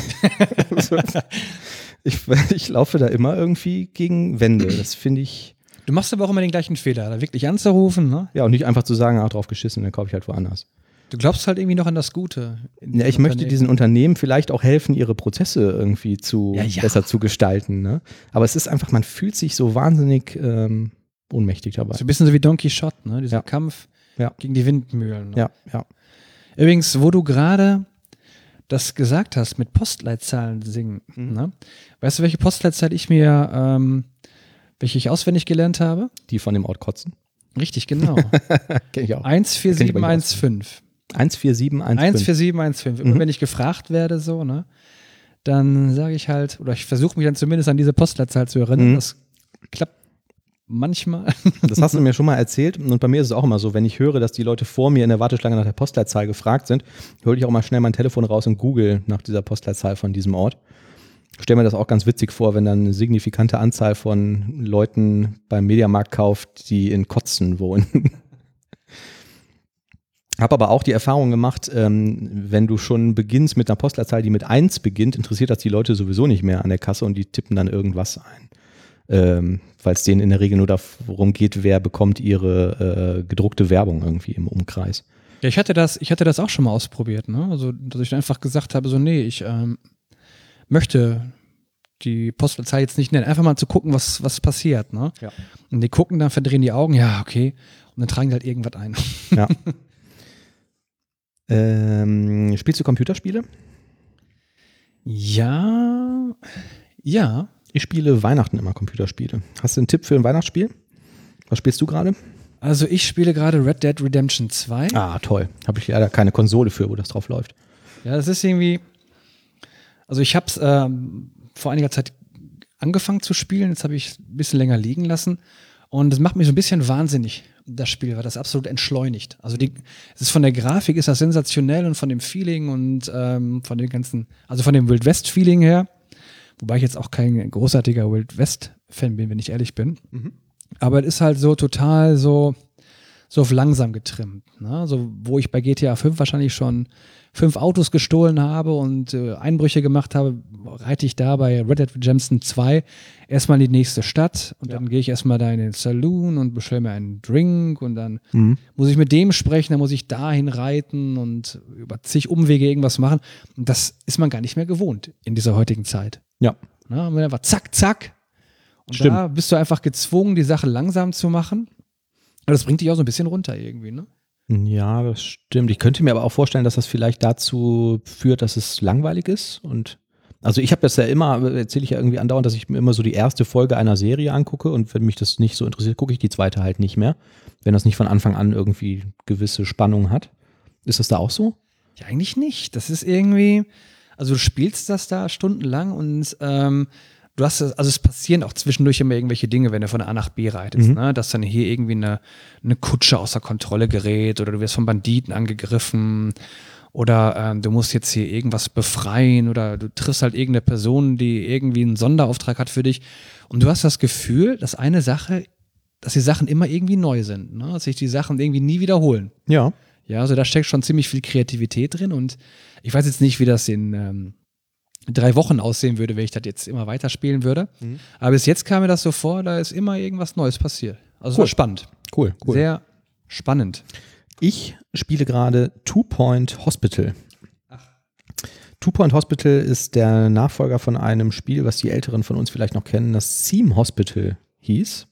ich, ich laufe da immer irgendwie gegen Wände. Das finde ich. Du machst aber auch immer den gleichen Fehler, da wirklich anzurufen, ne? Ja, und nicht einfach zu sagen, ach, drauf geschissen, dann kaufe ich halt woanders. Du glaubst halt irgendwie noch an das Gute. Ja, ich möchte diesen Unternehmen vielleicht auch helfen, ihre Prozesse irgendwie zu Ja, ja. besser zu gestalten. Ne? Aber es ist einfach, man fühlt sich so wahnsinnig ähm, ohnmächtig dabei. So ein bisschen so wie Don Quixote, ne? Dieser Ja. Kampf Ja. gegen die Windmühlen. Ne? Ja, ja. Übrigens, wo du gerade das gesagt hast mit Postleitzahlen singen, Mhm. ne? weißt du, welche Postleitzahl ich mir, ähm, welche ich auswendig gelernt habe? Die von dem Ort Kotzen. Richtig, genau. Kenn ich auch. 14715. 14715. 14715. Immer Mhm. wenn ich gefragt werde, so, ne, dann sage ich halt, oder ich versuche mich dann zumindest an diese Postleitzahl zu erinnern. Mhm. Das klappt manchmal. Das hast du mir schon mal erzählt. Und bei mir ist es auch immer so, wenn ich höre, dass die Leute vor mir in der Warteschlange nach der Postleitzahl gefragt sind, hole ich auch mal schnell mein Telefon raus und google nach dieser Postleitzahl von diesem Ort. Ich stelle mir das auch ganz witzig vor, wenn dann eine signifikante Anzahl von Leuten beim Mediamarkt kauft, die in Kotzen wohnen. Habe aber auch die Erfahrung gemacht, ähm, wenn du schon beginnst mit einer Postleitzahl, die mit 1 beginnt, interessiert das die Leute sowieso nicht mehr an der Kasse und die tippen dann irgendwas ein. Ähm, Weil es denen in der Regel nur darum geht, wer bekommt ihre äh, gedruckte Werbung irgendwie im Umkreis. Ja, ich hatte das, ich hatte das auch schon mal ausprobiert, ne? Also, dass ich einfach gesagt habe, so, nee, ich ähm, möchte die Postleitzahl jetzt nicht nennen, einfach mal zu gucken, was, was passiert, ne? Ja. Und die gucken dann, verdrehen die Augen, ja, okay. Und dann tragen die halt irgendwas ein. Ja. ähm, spielst du Computerspiele? Ja, ja. Ich spiele Weihnachten immer Computerspiele. Hast du einen Tipp für ein Weihnachtsspiel? Was spielst du gerade? Also ich spiele gerade Red Dead Redemption 2. Ah, toll. Habe ich leider keine Konsole für, wo das drauf läuft. Ja, das ist irgendwie. Also ich habe es ähm, vor einiger Zeit angefangen zu spielen, jetzt habe ich es ein bisschen länger liegen lassen. Und das macht mich so ein bisschen wahnsinnig, das Spiel, weil das absolut entschleunigt. Also die, es ist von der Grafik ist das sensationell und von dem Feeling und ähm, von den ganzen, also von dem Wild West Feeling her, wobei ich jetzt auch kein großartiger Wild West Fan bin, wenn ich ehrlich bin. Aber es ist halt so total so, so auf langsam getrimmt. Ne? So, wo ich bei GTA 5 wahrscheinlich schon fünf Autos gestohlen habe und äh, Einbrüche gemacht habe, reite ich da bei Red Dead Redemption 2 erstmal in die nächste Stadt und dann gehe ich erstmal da in den Saloon und bestelle mir einen Drink und dann Mhm. muss ich mit dem sprechen, dann muss ich dahin reiten und über zig Umwege irgendwas machen. Und das ist man gar nicht mehr gewohnt in dieser heutigen Zeit. Ja. Na, und dann einfach zack, zack. Und Stimmt. da bist du einfach gezwungen, die Sache langsam zu machen. Aber das bringt dich auch so ein bisschen runter irgendwie, ne? Ja, das stimmt. Ich könnte mir aber auch vorstellen, dass das vielleicht dazu führt, dass es langweilig ist. Und also ich habe das ja immer, erzähle ich ja irgendwie andauernd, dass ich mir immer so die erste Folge einer Serie angucke und wenn mich das nicht so interessiert, gucke ich die zweite halt nicht mehr. Wenn das nicht von Anfang an irgendwie gewisse Spannung hat. Ist das da auch so? Ja, eigentlich nicht. Das ist irgendwie, also du spielst das da stundenlang und ähm, du hast, also es passieren auch zwischendurch immer irgendwelche Dinge, wenn du von A nach B reitest, Mhm. ne? dass dann hier irgendwie eine, eine Kutsche außer Kontrolle gerät oder du wirst von Banditen angegriffen oder ähm, du musst jetzt hier irgendwas befreien oder du triffst halt irgendeine Person, die irgendwie einen Sonderauftrag hat für dich und du hast das Gefühl, dass eine Sache, dass die Sachen immer irgendwie neu sind, ne? dass sich die Sachen irgendwie nie wiederholen. Ja. Ja, also da steckt schon ziemlich viel Kreativität drin und ich weiß jetzt nicht, wie das in ähm, drei Wochen aussehen würde, wenn ich das jetzt immer weiterspielen würde. Mhm. Aber bis jetzt kam mir das so vor, da ist immer irgendwas Neues passiert. Also Cool. war spannend. Cool, cool. Sehr spannend. Ich spiele gerade Two Point Hospital. Two Point Hospital ist der Nachfolger von einem Spiel, was die Älteren von uns vielleicht noch kennen, das Theme Hospital hieß.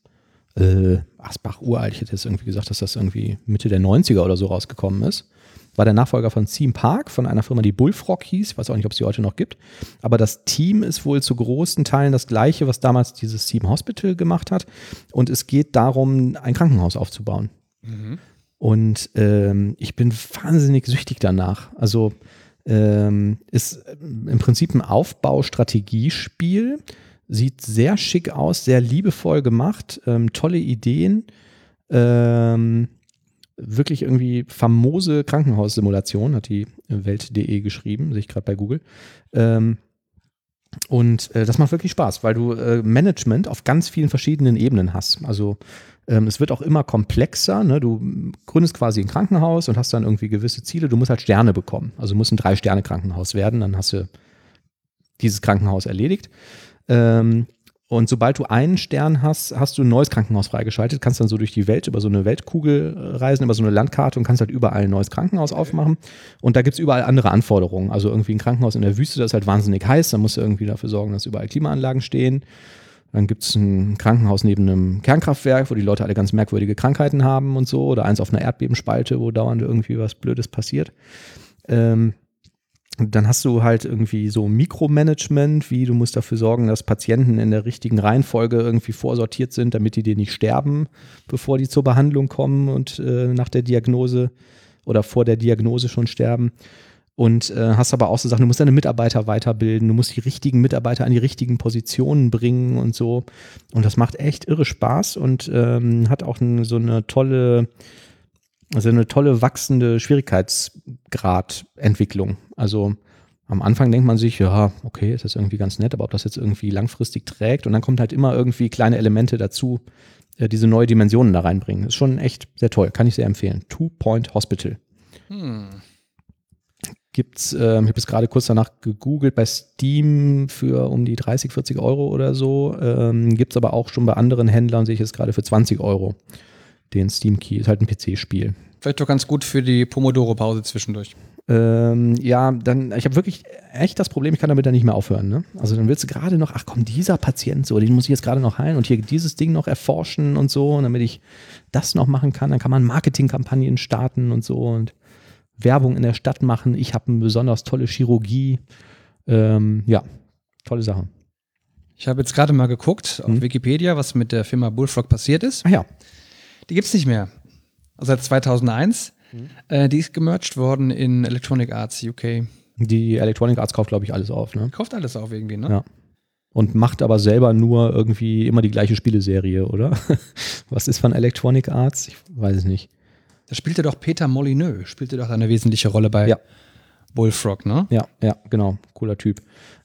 Äh, Asbach uralt, ich hätte jetzt irgendwie gesagt, dass das irgendwie Mitte der 90er oder so rausgekommen ist. War der Nachfolger von Theme Park, von einer Firma, die Bullfrog hieß. Ich weiß auch nicht, ob es die heute noch gibt. Aber das Team ist wohl zu großen Teilen das gleiche, was damals dieses Theme Hospital gemacht hat. Und es geht darum, ein Krankenhaus aufzubauen. Und ähm, ich bin wahnsinnig süchtig danach. Also ähm, ist im Prinzip ein Aufbaustrategiespiel. Sieht sehr schick aus, sehr liebevoll gemacht, ähm, tolle Ideen. Ähm, wirklich irgendwie famose Krankenhaussimulation, hat die Welt.de geschrieben, sehe ich gerade bei Google. Ähm, und äh, das macht wirklich Spaß, weil du äh, Management auf ganz vielen verschiedenen Ebenen hast. Also ähm, es wird auch immer komplexer. Ne? Du gründest quasi ein Krankenhaus und hast dann irgendwie gewisse Ziele. Du musst halt Sterne bekommen. Also du musst ein Drei-Sterne-Krankenhaus werden. Dann hast du dieses Krankenhaus erledigt. Ähm, und sobald du einen Stern hast, hast du ein neues Krankenhaus freigeschaltet, kannst dann so durch die Welt über so eine Weltkugel äh, reisen, über so eine Landkarte und kannst halt überall ein neues Krankenhaus aufmachen. Und da gibt es überall andere Anforderungen. Also irgendwie ein Krankenhaus in der Wüste, das ist halt wahnsinnig heiß, da musst du irgendwie dafür sorgen, dass überall Klimaanlagen stehen. Dann gibt es ein Krankenhaus neben einem Kernkraftwerk, wo die Leute alle ganz merkwürdige Krankheiten haben und so. Oder eins auf einer Erdbebenspalte, wo dauernd irgendwie was Blödes passiert. Ähm, dann hast du halt irgendwie so Mikromanagement, wie du musst dafür sorgen, dass Patienten in der richtigen Reihenfolge irgendwie vorsortiert sind, damit die dir nicht sterben, bevor die zur Behandlung kommen und äh, nach der Diagnose oder vor der Diagnose schon sterben. Und äh, hast aber auch so Sachen, du musst deine Mitarbeiter weiterbilden, du musst die richtigen Mitarbeiter an die richtigen Positionen bringen und so. Und das macht echt irre Spaß und ähm, hat auch so eine tolle, also eine tolle wachsende Schwierigkeitsgradentwicklung. Also am Anfang denkt man sich, ja, okay, ist das irgendwie ganz nett, aber ob das jetzt irgendwie langfristig trägt und dann kommt halt immer irgendwie kleine Elemente dazu, äh, diese neue Dimensionen da reinbringen. Ist schon echt sehr toll, kann ich sehr empfehlen. Two Point Hospital. Hm. Gibt's, ähm, ich habe es gerade kurz danach gegoogelt, bei Steam für um die 30, 40 Euro oder so. Ähm, Gibt es aber auch schon bei anderen Händlern, sehe ich jetzt gerade für 20 Euro. Den Steam Key. Ist halt ein PC-Spiel. Vielleicht doch ganz gut für die Pomodoro-Pause zwischendurch. Ähm, ja, dann, ich habe wirklich echt das Problem, ich kann damit dann nicht mehr aufhören. Ne? Also dann willst du gerade noch, ach komm, dieser Patient, so, den muss ich jetzt gerade noch heilen und hier dieses Ding noch erforschen und so, und damit ich das noch machen kann, dann kann man Marketingkampagnen starten und so und Werbung in der Stadt machen. Ich habe eine besonders tolle Chirurgie. Ähm, ja, tolle Sache. Ich habe jetzt gerade mal geguckt auf Hm. Wikipedia, was mit der Firma Bullfrog passiert ist. Ach ja, Die gibt es nicht mehr. Seit 2001. Mhm. Äh, die ist gemerged worden in Electronic Arts UK. die Electronic Arts kauft, glaube ich, alles auf. Ne? Kauft alles auf irgendwie, ne? Ja. Und macht aber selber nur irgendwie immer die gleiche Spieleserie, oder? Was ist von Electronic Arts? Ich weiß es nicht. Da spielte doch Peter Molyneux, spielte doch eine wesentliche Rolle bei Ja. Bullfrog, ne? Ja, ja, genau. Cooler Typ.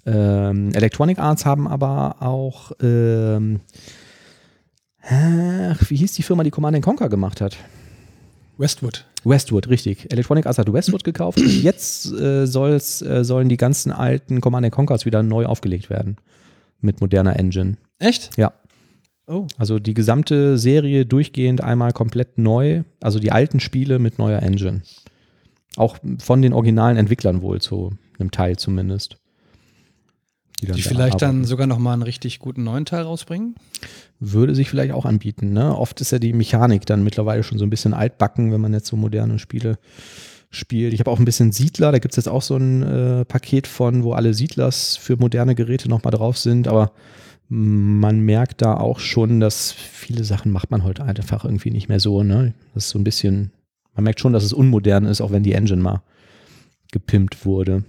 Ähm, Electronic Arts haben aber auch, ähm, ach, wie hieß die Firma, die Command Conquer gemacht hat? Westwood. Westwood, richtig. Electronic Arts hat Westwood gekauft. Jetzt äh, soll's, äh, sollen die ganzen alten Command Conquers wieder neu aufgelegt werden. Mit moderner Engine. Echt? Ja. Oh. Also die gesamte Serie durchgehend einmal komplett neu. Also die alten Spiele mit neuer Engine. Auch von den originalen Entwicklern wohl, zu einem Teil zumindest. Die da vielleicht dann arbeiten. sogar noch mal einen richtig guten neuen Teil rausbringen? Würde sich vielleicht auch anbieten. Ne? Oft ist ja die Mechanik dann mittlerweile schon so ein bisschen altbacken, wenn man jetzt so moderne Spiele spielt. Ich habe auch ein bisschen Siedler, da gibt es jetzt auch so ein äh, Paket von, wo alle Siedlers für moderne Geräte nochmal drauf sind, aber man merkt da auch schon, dass viele Sachen macht man heute einfach irgendwie nicht mehr so. Ne? Das ist so ein bisschen, man merkt schon, dass es unmodern ist, auch wenn die Engine mal gepimpt wurde.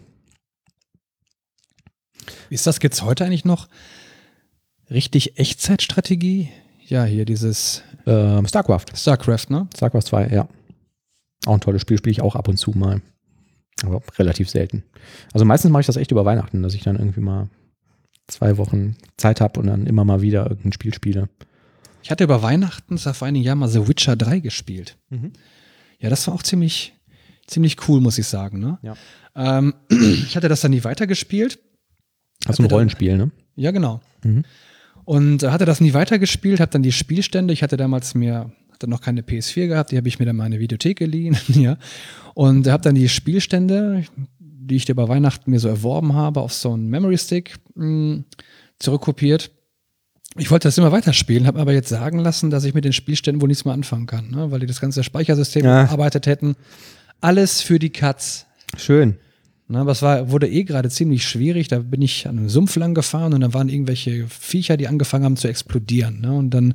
Wie ist das? Es heute eigentlich noch Richtig Echtzeitstrategie? Ja, hier dieses Ähm, StarCraft. StarCraft, ne? StarCraft 2, ja. Auch ein tolles Spiel, spiele ich auch ab und zu mal. Aber relativ selten. Also meistens mache ich das echt über Weihnachten, dass ich dann irgendwie mal zwei Wochen Zeit habe und dann immer mal wieder irgendein Spiel spiele. Ich hatte über Weihnachten vor einigen Jahren mal The Witcher 3 gespielt. Mhm. Ja, das war auch ziemlich, ziemlich cool, muss ich sagen. Ne? Ja. Ähm, ich hatte das dann nie weitergespielt. Ist ein Rollenspiel, ne? Ja, genau. Mhm. Und äh, hatte das nie weitergespielt, habe dann die Spielstände, ich hatte damals mir, hatte noch keine PS4 gehabt, die habe ich mir dann meine Videothek geliehen, ja. Und habe dann die Spielstände, die ich dir bei Weihnachten mir so erworben habe, auf so einen Memory Stick mh, zurückkopiert. Ich wollte das immer weiterspielen, habe aber jetzt sagen lassen, dass ich mit den Spielständen wohl nichts mehr anfangen kann, ne? weil die das ganze Speichersystem Ja. bearbeitet hätten. Alles für die Katz. Schön. Ne, aber es war, wurde eh gerade ziemlich schwierig. Da bin ich an einem Sumpf lang gefahren und dann waren irgendwelche Viecher, die angefangen haben zu explodieren. Ne? Und dann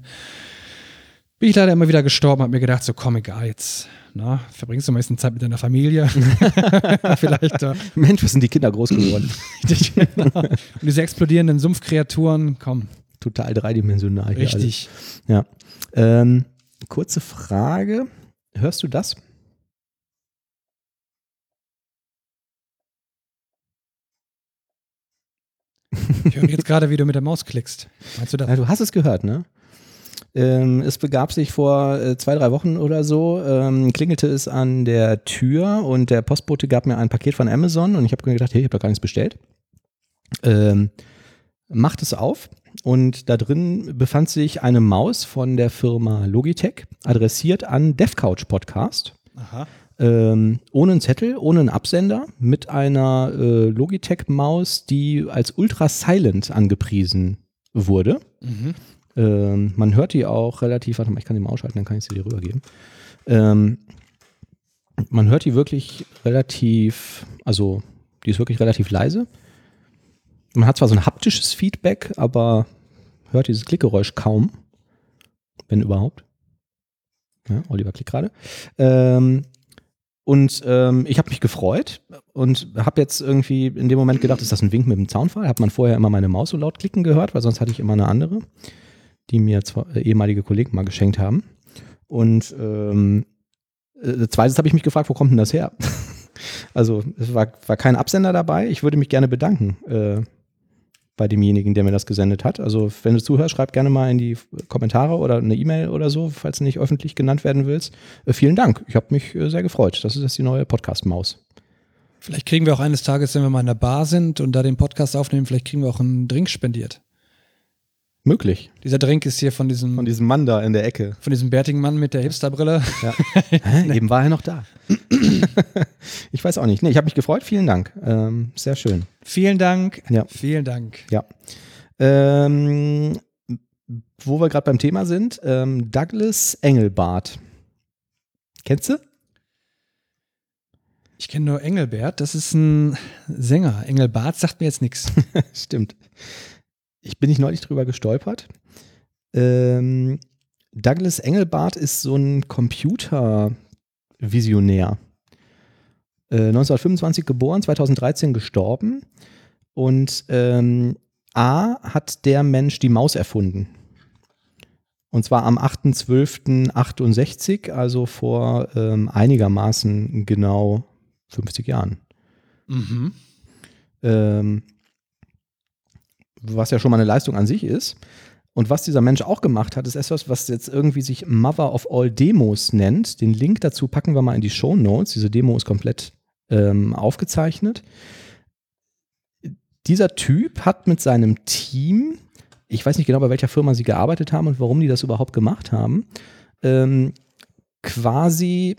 bin ich leider immer wieder gestorben, habe mir gedacht, so komm, egal, jetzt na, verbringst du meistens Zeit mit deiner Familie. Vielleicht da. Mensch, was sind die Kinder groß geworden? Und diese explodierenden Sumpfkreaturen, komm, Total dreidimensional hier richtig. alles. Ja. Ähm, kurze Frage. Hörst du das? Ich höre jetzt gerade, wie du mit der Maus klickst. Meinst du das? Ja, du hast es gehört, ne? Ähm, es begab sich vor äh, zwei, drei Wochen oder so, ähm, klingelte es an der Tür und der Postbote gab mir ein Paket von Amazon und ich habe mir gedacht, hey, ich habe doch gar nichts bestellt. Ähm, macht es auf und da drin befand sich eine Maus von der Firma Logitech, adressiert an DevCouch Podcast. Aha. Ähm, ohne einen Zettel, ohne einen Absender, mit einer äh, Logitech-Maus, die als Ultra Silent angepriesen wurde. Mhm. Ähm, man hört die auch relativ, warte mal, ich kann die mal ausschalten, dann kann ich sie dir rübergeben. Ähm, man hört die wirklich relativ, also die ist wirklich relativ leise. Man hat zwar so ein haptisches Feedback, aber hört dieses Klickgeräusch kaum, wenn überhaupt. Ja, Oliver klickt gerade. Ähm, und ähm, ich habe mich gefreut und habe jetzt irgendwie in dem Moment gedacht, ist das ein Wink mit dem Zaunfall? Hat man vorher immer meine Maus so laut klicken gehört, weil sonst hatte ich immer eine andere, die mir zwei äh, ehemalige Kollegen mal geschenkt haben. Und ähm, äh, zweitens habe ich mich gefragt, wo kommt denn das her? also es war, war kein Absender dabei. Ich würde mich gerne bedanken äh, bei demjenigen, der mir das gesendet hat. Also wenn du zuhörst, schreib gerne mal in die Kommentare oder eine E-Mail oder so, falls du nicht öffentlich genannt werden willst. Äh, vielen Dank. Ich habe mich äh, sehr gefreut. Das ist jetzt die neue Podcast-Maus. Vielleicht kriegen wir auch eines Tages, wenn wir mal in der Bar sind und da den Podcast aufnehmen, vielleicht kriegen wir auch einen Drink spendiert. Möglich. Dieser Drink ist hier von diesem, Von diesem Mann da in der Ecke. von diesem bärtigen Mann mit der Hipsterbrille. Ja. Hä? Eben war er noch da. ich weiß auch nicht. Nee, ich habe mich gefreut. Vielen Dank. Ähm, sehr schön. Vielen Dank. Ja. Vielen Dank. Ja. Ähm, wo wir gerade beim Thema sind, ähm, Douglas Engelbart. Kennst du? Ich kenne nur Engelbert, das ist ein Sänger. Engelbart sagt mir jetzt nichts. Stimmt. Ich bin nicht neulich drüber gestolpert. Ähm, Douglas Engelbart ist so ein Computervisionär. Äh, 1925 geboren, 2013 gestorben. Und ähm, A hat der Mensch die Maus erfunden. Und zwar am 8.12.68, also vor ähm, einigermaßen genau 50 Jahren. Mhm. Ähm, was ja schon mal eine Leistung an sich ist. Und was dieser Mensch auch gemacht hat, ist etwas, was jetzt irgendwie sich Mother of All Demos nennt. Den Link dazu packen wir mal in die Show Notes. Diese Demo ist komplett ähm, aufgezeichnet. Dieser Typ hat mit seinem Team, ich weiß nicht genau, bei welcher Firma sie gearbeitet haben und warum die das überhaupt gemacht haben, ähm, quasi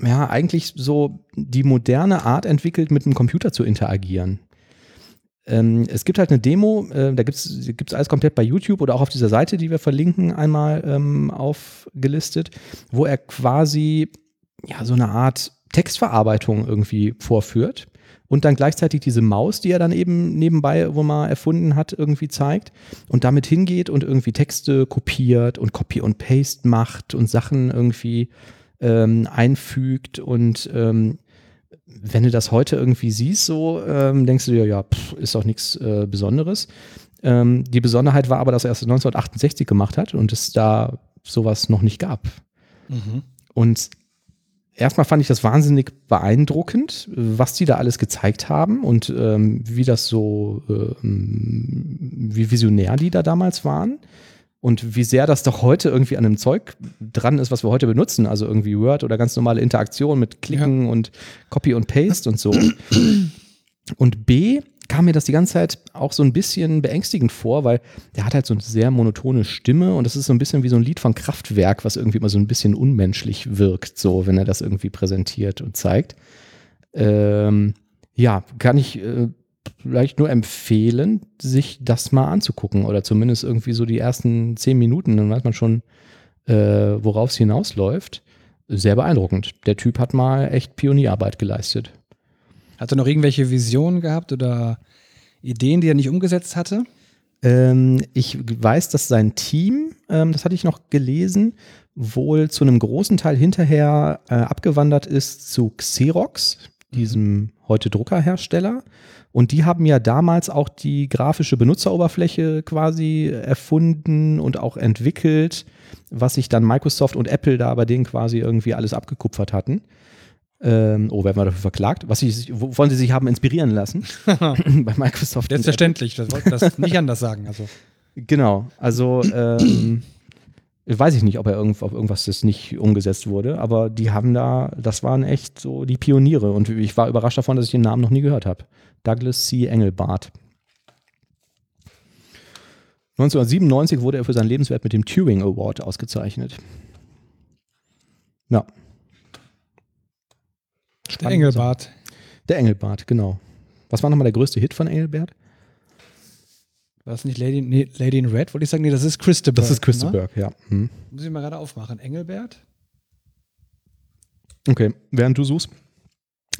ja, eigentlich so die moderne Art entwickelt, mit einem Computer zu interagieren. Ähm, es gibt halt eine Demo, äh, da gibt es alles komplett bei YouTube oder auch auf dieser Seite, die wir verlinken, einmal ähm, aufgelistet, wo er quasi ja so eine Art Textverarbeitung irgendwie vorführt und dann gleichzeitig diese Maus, die er dann eben nebenbei wo mal erfunden hat, irgendwie zeigt und damit hingeht und irgendwie Texte kopiert und Copy und Paste macht und Sachen irgendwie ähm, einfügt und ähm, wenn du das heute irgendwie siehst, so ähm, denkst du dir, ja, pff, ist doch nichts äh, Besonderes. Ähm, die Besonderheit war aber, dass er es 1968 gemacht hat und es da sowas noch nicht gab. Mhm. Und erstmal fand ich das wahnsinnig beeindruckend, was die da alles gezeigt haben und ähm, wie das so, ähm, wie visionär die da damals waren. Und wie sehr das doch heute irgendwie an einem Zeug dran ist, was wir heute benutzen. Also irgendwie Word oder ganz normale Interaktion mit Klicken und Copy und Paste und so. Und B, kam mir das die ganze Zeit auch so ein bisschen beängstigend vor, weil der hat halt so eine sehr monotone Stimme und das ist so ein bisschen wie so ein Lied von Kraftwerk, was irgendwie immer so ein bisschen unmenschlich wirkt, so wenn er das irgendwie präsentiert und zeigt. Ähm, ja, kann ich äh, vielleicht nur empfehlen, sich das mal anzugucken oder zumindest irgendwie so die ersten zehn Minuten, dann weiß man schon, äh, worauf es hinausläuft. Sehr beeindruckend. Der Typ hat mal echt Pionierarbeit geleistet. Hat er noch irgendwelche Visionen gehabt oder Ideen, die er nicht umgesetzt hatte? Ähm, ich weiß, dass sein Team, ähm, das hatte ich noch gelesen, wohl zu einem großen Teil hinterher äh, abgewandert ist zu Xerox, diesem heute Druckerhersteller. Und die haben ja damals auch die grafische Benutzeroberfläche quasi erfunden und auch entwickelt, was sich dann Microsoft und Apple da bei denen quasi irgendwie alles abgekupfert hatten. Ähm, oh, werden wir dafür verklagt? Was sie, wovon sie sich haben inspirieren lassen bei Microsoft. Selbstverständlich, das wollte das nicht anders sagen. Also. Genau, also ähm, weiß ich nicht, ob er irgend, ob irgendwas das nicht umgesetzt wurde, aber die haben da, das waren echt so die Pioniere und ich war überrascht davon, dass ich den Namen noch nie gehört habe. Douglas C. Engelbart. 1997 wurde er für sein Lebenswert mit dem Turing Award ausgezeichnet. Ja. Der Spannend. Engelbart. Der Engelbart, genau. Was war nochmal der größte Hit von Engelbert? War das nicht Lady, nee, Lady in Red? Wollte ich sagen, nee, das ist Christabel. Das ist Christopher, ja. Hm. Muss ich mal gerade aufmachen. Engelbert? Okay, während du suchst,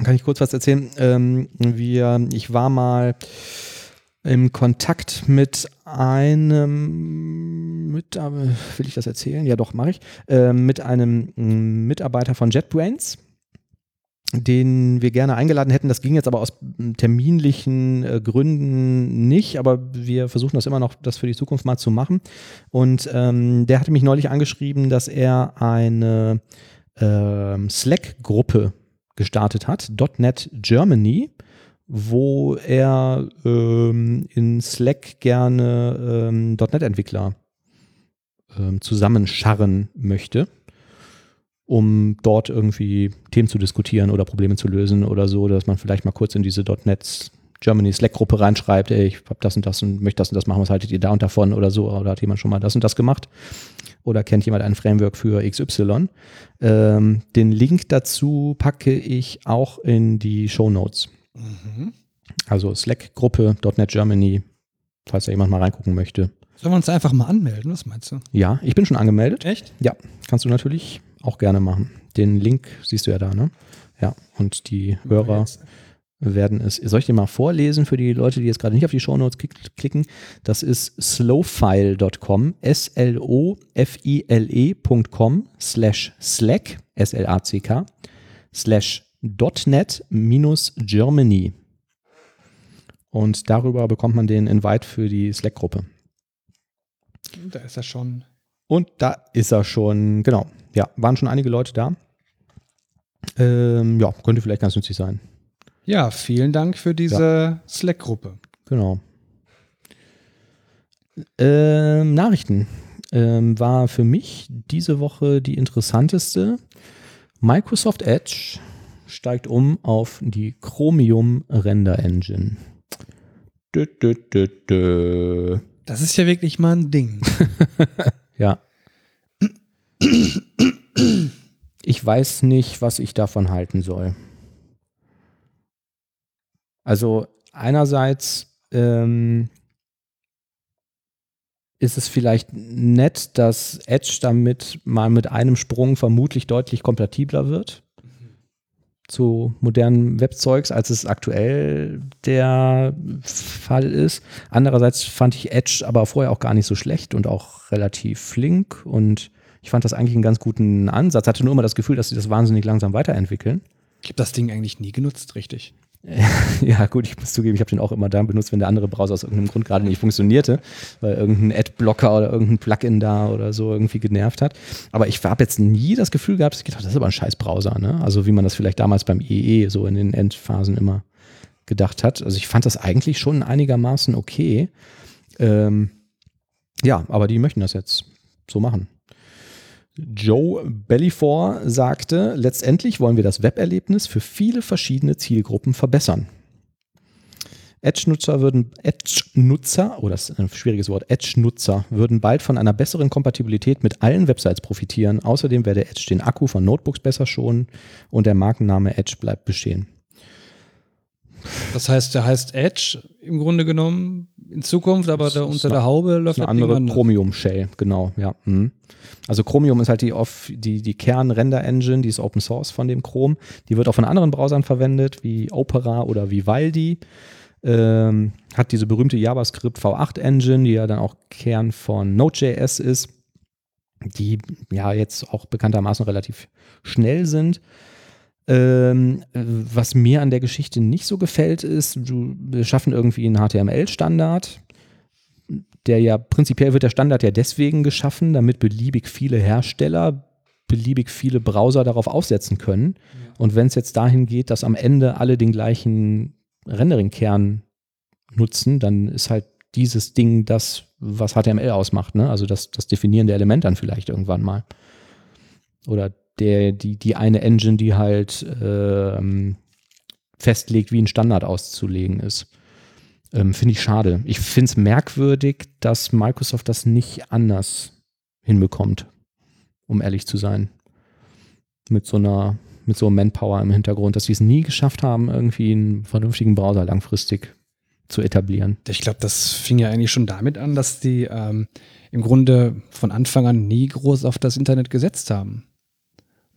kann ich kurz was erzählen. Ähm, wir, ich war mal im Kontakt mit einem, mit, äh, will ich das erzählen? Ja, doch, mache ich. Ähm, mit einem mm, Mitarbeiter von JetBrains, den wir gerne eingeladen hätten. Das ging jetzt aber aus terminlichen äh, Gründen nicht, aber wir versuchen das immer noch, das für die Zukunft mal zu machen. Und ähm, der hatte mich neulich angeschrieben, dass er eine ähm, Slack-Gruppe gestartet hat, .NET Germany, wo er ähm, in Slack gerne ähm, .NET-Entwickler ähm, zusammenscharren möchte, um dort irgendwie Themen zu diskutieren oder Probleme zu lösen oder so, dass man vielleicht mal kurz in diese .NET Germany Slack-Gruppe reinschreibt, ey, ich habe das und das und möchte das und das machen, was haltet ihr da und davon oder so, oder hat jemand schon mal das und das gemacht? Oder kennt jemand ein Framework für XY? Ähm, den Link dazu packe ich auch in die Show Notes. Mhm. Also Slack-Gruppe .NET Germany, falls da jemand mal reingucken möchte. Sollen wir uns einfach mal anmelden? Was meinst du? Ja, ich bin schon angemeldet. Echt? Ja, kannst du natürlich auch gerne machen. Den Link siehst du ja da, ne? Ja, und die Hörer werden es. Soll ich dir mal vorlesen für die Leute, die jetzt gerade nicht auf die Shownotes klick- klicken? Das ist slowfile.com, S-L-O-F-I-L-E.com slash slack, S-L-A-C-K, slash .NET minus Germany. Und darüber bekommt man den Invite für die Slack-Gruppe. Da ist er schon. Und da ist er schon, genau. Ja, waren schon einige Leute da. Ähm, ja, könnte vielleicht ganz nützlich sein. Ja, vielen Dank für diese Slack-Gruppe. Genau. Ähm, Nachrichten ähm, war für mich diese Woche die interessanteste. Microsoft Edge steigt um auf die Chromium Render Engine. Dö, dö, dö. Das ist ja wirklich mal ein Ding. Ja. Ich weiß nicht, was ich davon halten soll. Also einerseits ähm, ist es vielleicht nett, dass Edge damit mal mit einem Sprung vermutlich deutlich kompatibler wird zu modernen Webzeugs, als es aktuell der Fall ist. Andererseits fand ich Edge aber vorher auch gar nicht so schlecht und auch relativ flink und ich fand das eigentlich einen ganz guten Ansatz. Hatte nur immer das Gefühl, dass sie das wahnsinnig langsam weiterentwickeln. Ich habe das Ding eigentlich nie genutzt, richtig. ja, gut, ich muss zugeben, ich habe den auch immer dann benutzt, wenn der andere Browser aus irgendeinem Grund gerade nicht funktionierte, weil irgendein Adblocker oder irgendein Plugin da oder so irgendwie genervt hat. Aber ich habe jetzt nie das Gefühl gehabt, ich gedacht, das ist aber ein scheiß Browser, ne? Also wie man das vielleicht damals beim IE so in den Endphasen immer gedacht hat. Also ich fand das eigentlich schon einigermaßen okay. Ähm, ja, aber die möchten das jetzt so machen. Joe Bellifor sagte, letztendlich wollen wir das Weberlebnis für viele verschiedene Zielgruppen verbessern. Edge-Nutzer würden, Edge-Nutzer, oh, das ist ein schwieriges Wort, Edge-Nutzer würden bald von einer besseren Kompatibilität mit allen Websites profitieren. Außerdem werde Edge den Akku von Notebooks besser schonen und der Markenname Edge bleibt bestehen. Das heißt, der heißt Edge im Grunde genommen in Zukunft, aber da unter der Haube läuft eine andere Chromium Shell, genau, ja. Mhm. Also Chromium ist halt die, auf, die, die Kern-Render-Engine, die ist Open Source von dem Chrome. Die wird auch von anderen Browsern verwendet, wie Opera oder Vivaldi. Ähm, hat diese berühmte JavaScript V8 Engine, die ja dann auch Kern von Node.js ist, die ja jetzt auch bekanntermaßen relativ schnell sind. Ähm, was mir an der Geschichte nicht so gefällt, ist, du, wir schaffen irgendwie einen HTML-Standard. Der ja prinzipiell wird der Standard ja deswegen geschaffen, damit beliebig viele Hersteller beliebig viele Browser darauf aufsetzen können. Ja. Und wenn es jetzt dahin geht, dass am Ende alle den gleichen Rendering-Kern nutzen, dann ist halt dieses Ding das, was HTML ausmacht, ne? Also das, das definierende Element dann vielleicht irgendwann mal. Oder der, die, die eine Engine, die halt ähm, festlegt, wie ein Standard auszulegen ist. Ähm, finde ich schade. Ich finde es merkwürdig, dass Microsoft das nicht anders hinbekommt, um ehrlich zu sein. Mit so einer, mit so einem Manpower im Hintergrund, dass sie es nie geschafft haben, irgendwie einen vernünftigen Browser langfristig zu etablieren. Ich glaube, das fing ja eigentlich schon damit an, dass die ähm, im Grunde von Anfang an nie groß auf das Internet gesetzt haben.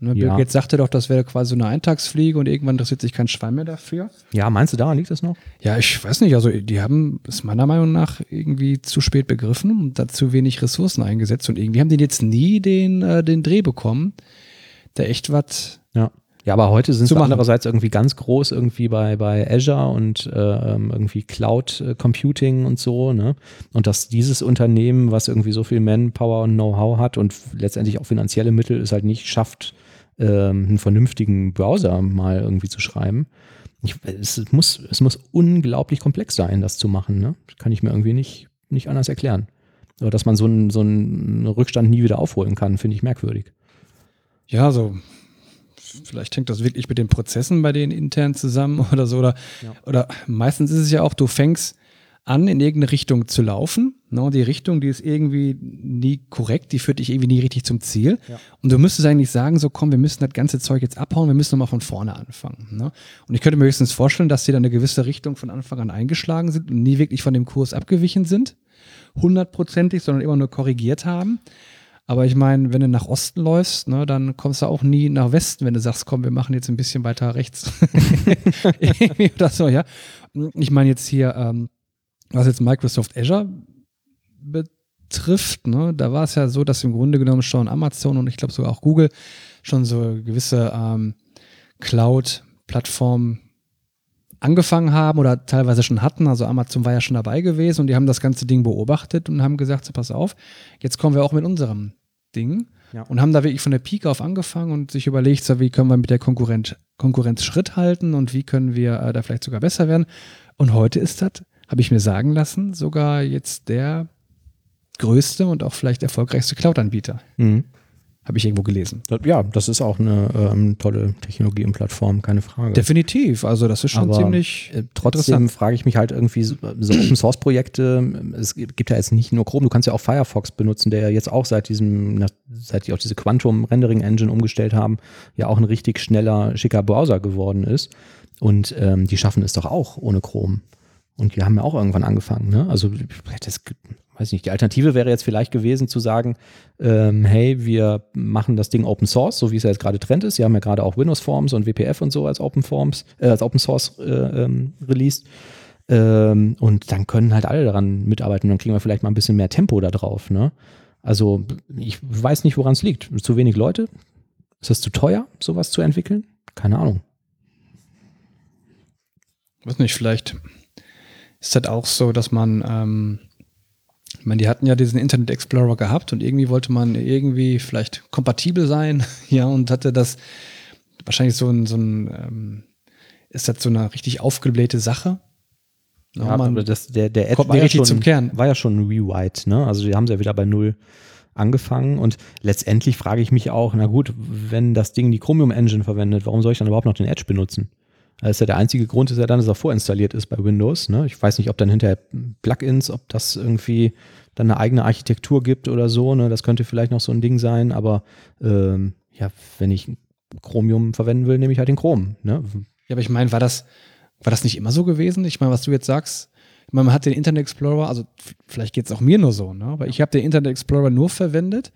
Ne, Bill ja. Gates sagte doch, das wäre quasi so eine Eintagsfliege und irgendwann interessiert sich kein Schwein mehr dafür. Ja, meinst du, daran liegt das noch? Ja, ich weiß nicht. Also, die haben es meiner Meinung nach irgendwie zu spät begriffen und da zu wenig Ressourcen eingesetzt und irgendwie haben die jetzt nie den, äh, den Dreh bekommen, der echt was. Ja. Ja, aber heute sind sie andererseits irgendwie ganz groß irgendwie bei, bei Azure und äh, ähm, irgendwie Cloud äh, Computing und so, ne? Und dass dieses Unternehmen, was irgendwie so viel Manpower und Know-how hat und letztendlich auch finanzielle Mittel, es halt nicht schafft, ähm, einen vernünftigen Browser mal irgendwie zu schreiben. Ich, es, muss, es muss unglaublich komplex sein, das zu machen. Ne? Kann ich mir irgendwie nicht, nicht anders erklären. Aber dass man so einen, so einen Rückstand nie wieder aufholen kann, finde ich merkwürdig. Ja, so vielleicht hängt das wirklich mit den Prozessen bei denen intern zusammen oder so. Oder, ja. oder meistens ist es ja auch, du fängst an, in irgendeine Richtung zu laufen. Ne? die Richtung, die ist irgendwie nie korrekt, die führt dich irgendwie nie richtig zum Ziel. Ja. Und du müsstest eigentlich sagen, so komm, wir müssen das ganze Zeug jetzt abhauen, wir müssen nochmal von vorne anfangen. Ne? Und ich könnte mir höchstens vorstellen, dass die dann eine gewisse Richtung von Anfang an eingeschlagen sind und nie wirklich von dem Kurs abgewichen sind. Hundertprozentig, sondern immer nur korrigiert haben. Aber ich meine, wenn du nach Osten läufst, ne, dann kommst du auch nie nach Westen, wenn du sagst, komm, wir machen jetzt ein bisschen weiter rechts. das so, ja. Ich meine jetzt hier, ähm, was jetzt Microsoft Azure betrifft, ne, da war es ja so, dass im Grunde genommen schon Amazon und ich glaube sogar auch Google schon so gewisse ähm, Cloud-Plattformen angefangen haben oder teilweise schon hatten. Also Amazon war ja schon dabei gewesen und die haben das ganze Ding beobachtet und haben gesagt, so pass auf, jetzt kommen wir auch mit unserem Ding ja. und haben da wirklich von der Pike auf angefangen und sich überlegt, so wie können wir mit der Konkurrenz, Konkurrenz Schritt halten und wie können wir äh, da vielleicht sogar besser werden. Und heute ist das habe ich mir sagen lassen, sogar jetzt der größte und auch vielleicht erfolgreichste Cloud-Anbieter. Mhm. Habe ich irgendwo gelesen. Ja, das ist auch eine ähm, tolle Technologie und Plattform, keine Frage. Definitiv, also das ist schon Aber ziemlich. Äh, trotzdem frage ich mich halt irgendwie, so, so Open Source Projekte, es gibt ja jetzt nicht nur Chrome, du kannst ja auch Firefox benutzen, der ja jetzt auch seit diesem, seit die auch diese Quantum Rendering Engine umgestellt haben, ja auch ein richtig schneller, schicker Browser geworden ist. Und ähm, die schaffen es doch auch ohne Chrome. Und die haben ja auch irgendwann angefangen. Ne? Also das weiß nicht, die Alternative wäre jetzt vielleicht gewesen zu sagen, ähm, hey, wir machen das Ding Open Source, so wie es ja jetzt gerade Trend ist. Sie haben ja gerade auch Windows Forms und WPF und so als Open Forms, äh, als Open Source äh, ähm, released. Ähm, und dann können halt alle daran mitarbeiten. Dann kriegen wir vielleicht mal ein bisschen mehr Tempo da drauf. Ne? Also ich weiß nicht, woran es liegt. Zu wenig Leute? Ist das zu teuer, sowas zu entwickeln? Keine Ahnung. weiß nicht, vielleicht ist das auch so, dass man, ähm, ich meine, die hatten ja diesen Internet Explorer gehabt und irgendwie wollte man irgendwie vielleicht kompatibel sein, ja, und hatte das wahrscheinlich so ein, so ein ähm, ist das so eine richtig aufgeblähte Sache? Ja, aber das, der, der Edge kommt war ja, richtig schon, zum Kern. war ja schon ein Rewrite, ne? Also die haben sie ja wieder bei Null angefangen und letztendlich frage ich mich auch, na gut, wenn das Ding die Chromium Engine verwendet, warum soll ich dann überhaupt noch den Edge benutzen? Das ist ja der einzige Grund, ist ja dann, dass er vorinstalliert ist bei Windows. Ne? Ich weiß nicht, ob dann hinterher Plugins, ob das irgendwie dann eine eigene Architektur gibt oder so. Ne? Das könnte vielleicht noch so ein Ding sein, aber ähm, ja, wenn ich Chromium verwenden will, nehme ich halt den Chrom. Ne? Ja, aber ich meine, war das, war das nicht immer so gewesen? Ich meine, was du jetzt sagst, ich meine, man hat den Internet Explorer, also vielleicht geht es auch mir nur so, ne? aber ich habe den Internet Explorer nur verwendet,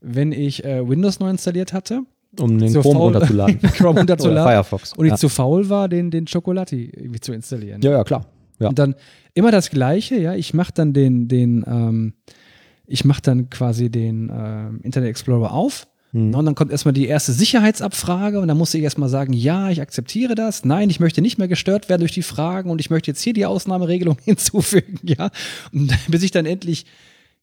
wenn ich äh, Windows neu installiert hatte, Um den Chrome faul- runterzuladen. Chrome Oder runterzuladen Firefox. und ich ja. zu faul war, den, den Chocolati irgendwie zu installieren. ja, ja, klar. Ja. Und dann immer das Gleiche, ja. Ich mache dann den, den, ähm, ich mache dann quasi den ähm, Internet Explorer auf. Hm. Und dann kommt erstmal die erste Sicherheitsabfrage und dann muss ich erstmal sagen, ja, ich akzeptiere das. Nein, ich möchte nicht mehr gestört werden durch die Fragen und ich möchte jetzt hier die Ausnahmeregelung hinzufügen, ja. Und bis ich dann endlich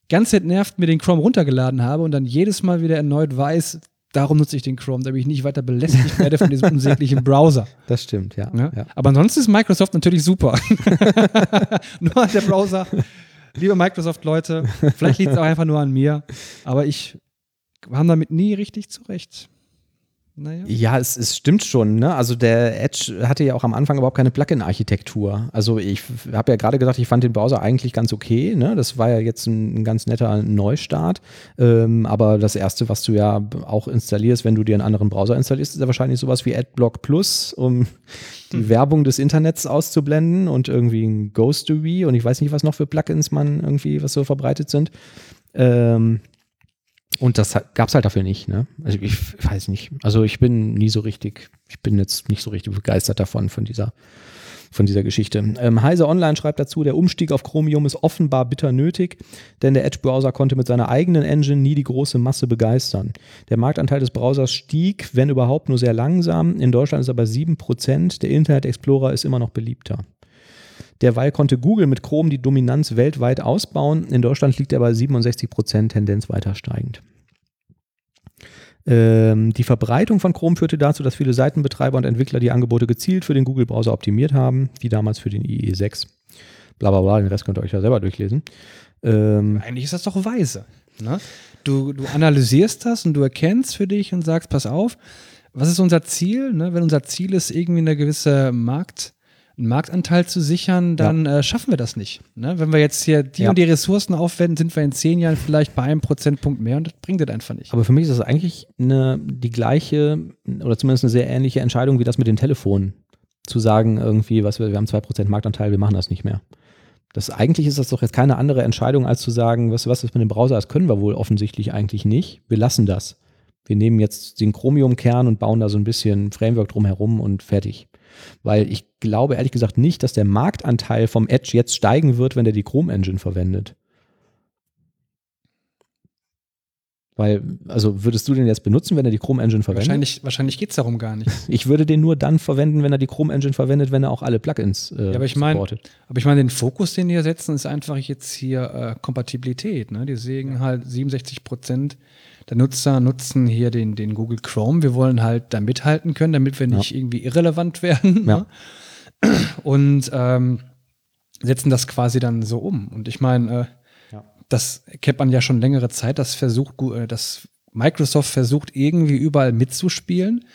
ganz entnervt mir den Chrome runtergeladen habe und dann jedes Mal wieder erneut weiß, darum nutze ich den Chrome, damit ich nicht weiter belästigt werde von diesem unsäglichen Browser. Das stimmt, ja. Ja? ja. Aber ansonsten ist Microsoft natürlich super. nur der Browser. Liebe Microsoft-Leute, vielleicht liegt es auch einfach nur an mir, aber ich kam damit nie richtig zurecht. Naja. Ja, es, es stimmt schon. Ne? Also der Edge hatte ja auch am Anfang überhaupt keine Plugin-Architektur. Also ich habe ja gerade gesagt, ich fand den Browser eigentlich ganz okay. Ne? Das war ja jetzt ein, ein ganz netter Neustart. Ähm, aber das Erste, was du ja auch installierst, wenn du dir einen anderen Browser installierst, ist ja wahrscheinlich sowas wie AdBlock Plus, um die Werbung des Internets auszublenden und irgendwie ein Ghostery und ich weiß nicht, was noch für Plugins man irgendwie, was so verbreitet sind. Ähm, und das gab es halt dafür nicht, ne? Also ich weiß nicht. Also ich bin nie so richtig, ich bin jetzt nicht so richtig begeistert davon, von dieser, von dieser Geschichte. Ähm, Heise Online schreibt dazu, der Umstieg auf Chromium ist offenbar bitter nötig, denn der Edge-Browser konnte mit seiner eigenen Engine nie die große Masse begeistern. Der Marktanteil des Browsers stieg, wenn überhaupt, nur sehr langsam. In Deutschland ist er bei 7%. Der Internet Explorer ist immer noch beliebter. Derweil konnte Google mit Chrome die Dominanz weltweit ausbauen. In Deutschland liegt er bei 67 Prozent, Tendenz weiter steigend. Ähm, die Verbreitung von Chrome führte dazu, dass viele Seitenbetreiber und Entwickler die Angebote gezielt für den Google-Browser optimiert haben, wie damals für den IE6. Bla bla bla, den Rest könnt ihr euch ja selber durchlesen. Ähm, Eigentlich ist das doch weise. Ne? Du, du analysierst das und du erkennst für dich und sagst, pass auf, was ist unser Ziel? Ne? Wenn unser Ziel ist, irgendwie eine gewisse Markt, einen Marktanteil zu sichern, dann äh, schaffen wir das nicht. Ne? Wenn wir jetzt hier die Ja. und die Ressourcen aufwenden, sind wir in zehn Jahren vielleicht bei einem Prozentpunkt mehr und das bringt das einfach nicht. Aber für mich ist das eigentlich eine, die gleiche oder zumindest eine sehr ähnliche Entscheidung wie das mit den Telefonen. Zu sagen, irgendwie, was wir, wir haben 2% Marktanteil, wir machen das nicht mehr. Das, eigentlich ist das doch jetzt keine andere Entscheidung, als zu sagen, was, was ist mit dem Browser, das können wir wohl offensichtlich eigentlich nicht. Wir lassen das. Wir nehmen jetzt den Chromium-Kern und bauen da so ein bisschen Framework drumherum und fertig. Weil ich glaube ehrlich gesagt nicht, dass der Marktanteil vom Edge jetzt steigen wird, wenn der die Chrome-Engine verwendet. Weil, also würdest du den jetzt benutzen, wenn er die Chrome-Engine verwendet? Wahrscheinlich, wahrscheinlich geht es darum gar nicht. Ich würde den nur dann verwenden, wenn er die Chrome-Engine verwendet, wenn er auch alle Plugins äh, Ja, aber ich mein- supportet. Aber ich meine, den Fokus, den die hier setzen, ist einfach jetzt hier äh, Kompatibilität. Ne? Die sägen halt 67 Prozent der Nutzer nutzen hier den, den Google Chrome. Wir wollen halt da mithalten können, damit wir nicht irgendwie irrelevant werden. Ja. Ne? Und ähm, setzen das quasi dann so um. Und ich meine, äh, Ja. das kennt man ja schon längere Zeit, dass versucht, äh, dass Microsoft versucht, irgendwie überall mitzuspielen.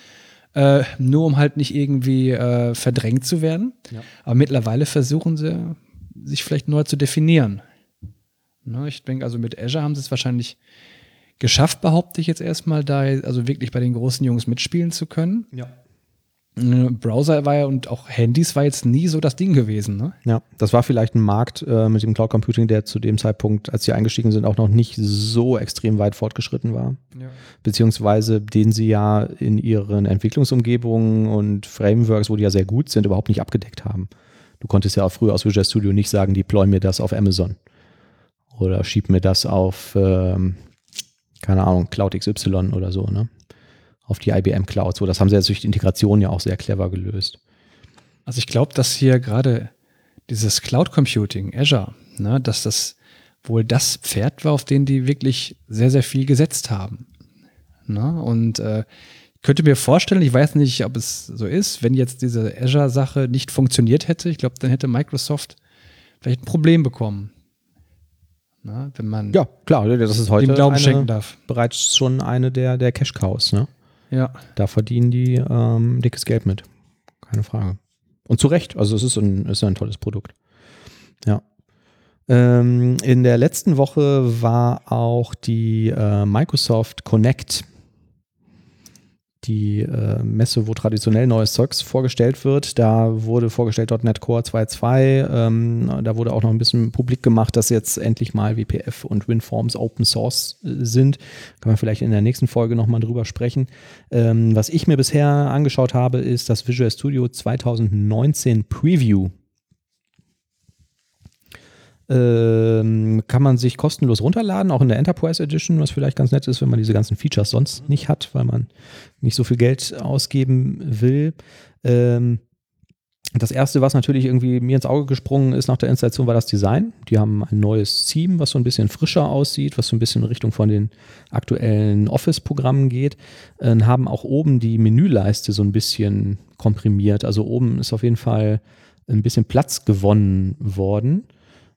Äh, nur um halt nicht irgendwie äh, verdrängt zu werden. Ja. Aber mittlerweile versuchen sie, sich vielleicht neu zu definieren. Ne, ich denke, also mit Azure haben sie es wahrscheinlich geschafft, behaupte ich jetzt erstmal, da also wirklich bei den großen Jungs mitspielen zu können. Ja. Äh, Browser war ja und auch Handys war jetzt nie so das Ding gewesen. Ne? Ja, das war vielleicht ein Markt äh, mit dem Cloud Computing, der zu dem Zeitpunkt, als sie eingestiegen sind, auch noch nicht so extrem weit fortgeschritten war. Ja. Beziehungsweise den sie ja in ihren Entwicklungsumgebungen und Frameworks, wo die ja sehr gut sind, überhaupt nicht abgedeckt haben. Du konntest ja auch früher aus Visual Studio nicht sagen, deploy mir das auf Amazon. Oder schieb mir das auf, ähm, keine Ahnung, Cloud XY oder so, ne? Auf die IBM Cloud. So, das haben sie jetzt durch die Integration ja auch sehr clever gelöst. Also ich glaube, dass hier gerade dieses Cloud Computing, Azure, ne, dass das wohl das Pferd war, auf den die wirklich sehr, sehr viel gesetzt haben. Ne? Und äh, könnte mir vorstellen, ich weiß nicht, ob es so ist, wenn jetzt diese Azure-Sache nicht funktioniert hätte, ich glaube, dann hätte Microsoft vielleicht ein Problem bekommen. Na, wenn man ja, klar, das ist heute dem Glauben schenken darf. bereits schon eine der, der Cash-Cows. Ne? Ja. Da verdienen die ähm, dickes Geld mit. Keine Frage. Und zu Recht. Also es ist ein, ist ein tolles Produkt. Ja. Ähm, in der letzten Woche war auch die äh, Microsoft Connect die äh, Messe, wo traditionell neues Zeugs vorgestellt wird. Da wurde vorgestellt .NET Core 2.2. Ähm, da wurde auch noch ein bisschen publik gemacht, dass jetzt endlich mal WPF und WinForms Open Source äh, sind. Kann man vielleicht in der nächsten Folge nochmal drüber sprechen. Ähm, was ich mir bisher angeschaut habe, ist das Visual Studio 2019 Preview. Ähm, kann man sich kostenlos runterladen, auch in der Enterprise Edition, was vielleicht ganz nett ist, wenn man diese ganzen Features sonst nicht hat, weil man nicht so viel Geld ausgeben will. Ähm, das erste, was natürlich irgendwie mir ins Auge gesprungen ist nach der Installation, war das Design. Die haben ein neues Theme, was so ein bisschen frischer aussieht, was so ein bisschen in Richtung von den aktuellen Office-Programmen geht. Äh, haben auch oben die Menüleiste so ein bisschen komprimiert. Also oben ist auf jeden Fall ein bisschen Platz gewonnen worden.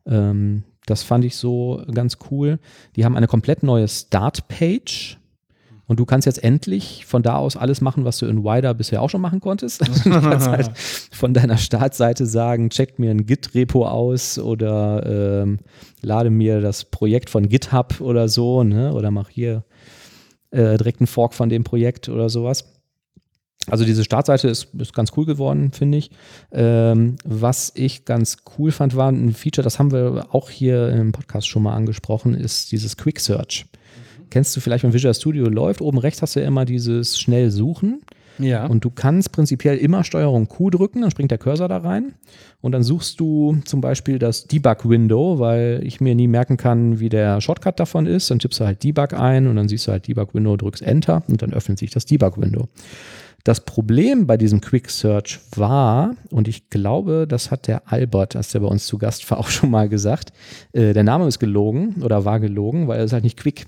Ähm, das fand ich so ganz cool. Die haben eine komplett neue Start-Page. Und du kannst jetzt endlich von da aus alles machen, was du in Wider bisher auch schon machen konntest. du kannst halt von deiner Startseite sagen, check mir ein Git-Repo aus oder ähm, lade mir das Projekt von GitHub oder so, ne? oder mach hier äh, direkt einen Fork von dem Projekt oder sowas. Also diese Startseite ist, ist ganz cool geworden, finde ich. Ähm, was ich ganz cool fand, war ein Feature, das haben wir auch hier im Podcast schon mal angesprochen, ist dieses Quick Search. Mhm. Kennst du vielleicht, wenn Visual Studio läuft, oben rechts hast du ja immer dieses schnell suchen. Ja. Und du kannst prinzipiell immer Steuerung Q drücken, dann springt der Cursor da rein. Und dann suchst du zum Beispiel das Debug-Window, weil ich mir nie merken kann, wie der Shortcut davon ist. Dann tippst du halt Debug ein und dann siehst du halt Debug-Window, drückst Enter und dann öffnet sich das Debug-Window. Das Problem bei diesem Quick Search war, und ich glaube, das hat der Albert, als der bei uns zu Gast war, auch schon mal gesagt, äh, der Name ist gelogen oder war gelogen, weil er ist halt nicht quick.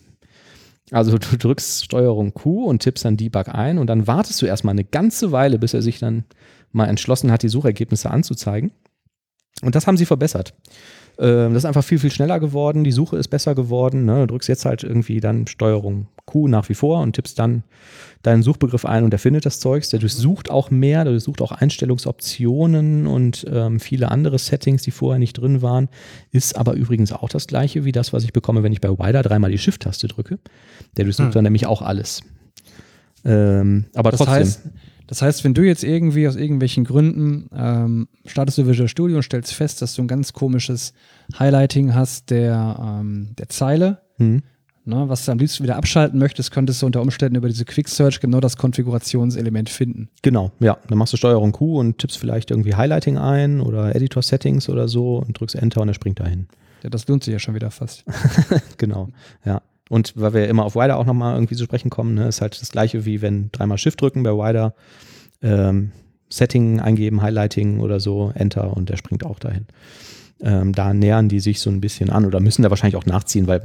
Also du drückst Steuerung Q und tippst dann Debug ein und dann wartest du erstmal eine ganze Weile, bis er sich dann mal entschlossen hat, die Suchergebnisse anzuzeigen. Und das haben sie verbessert. Ähm, das ist einfach viel, viel schneller geworden. Die Suche ist besser geworden. Ne? Du drückst jetzt halt irgendwie dann Steuerung Q nach wie vor und tippst dann deinen Suchbegriff ein und er findet das Zeugs. Der durchsucht auch mehr, der durchsucht auch Einstellungsoptionen und ähm, viele andere Settings, die vorher nicht drin waren. Ist aber übrigens auch das gleiche wie das, was ich bekomme, wenn ich bei Wider dreimal die Shift-Taste drücke. Der durchsucht hm. dann nämlich auch alles. Ähm, aber das trotzdem. Heißt, das heißt, wenn du jetzt irgendwie aus irgendwelchen Gründen ähm, startest du Visual Studio und stellst fest, dass du ein ganz komisches Highlighting hast der, ähm, der Zeile, hm. Ne, was du am liebsten wieder abschalten möchtest, könntest du unter Umständen über diese Quick Search genau das Konfigurationselement finden. Genau, ja. Dann machst du Steuerung Q und tippst vielleicht irgendwie Highlighting ein oder Editor Settings oder so und drückst Enter und er springt dahin. Ja, das lohnt sich ja schon wieder fast. genau, ja. Und weil wir immer auf Wider auch nochmal irgendwie zu sprechen kommen, ne, ist halt das gleiche wie wenn dreimal Shift drücken bei Wider, ähm, Setting eingeben, Highlighting oder so, Enter und der springt auch dahin. Ähm, da nähern die sich so ein bisschen an oder müssen da wahrscheinlich auch nachziehen, weil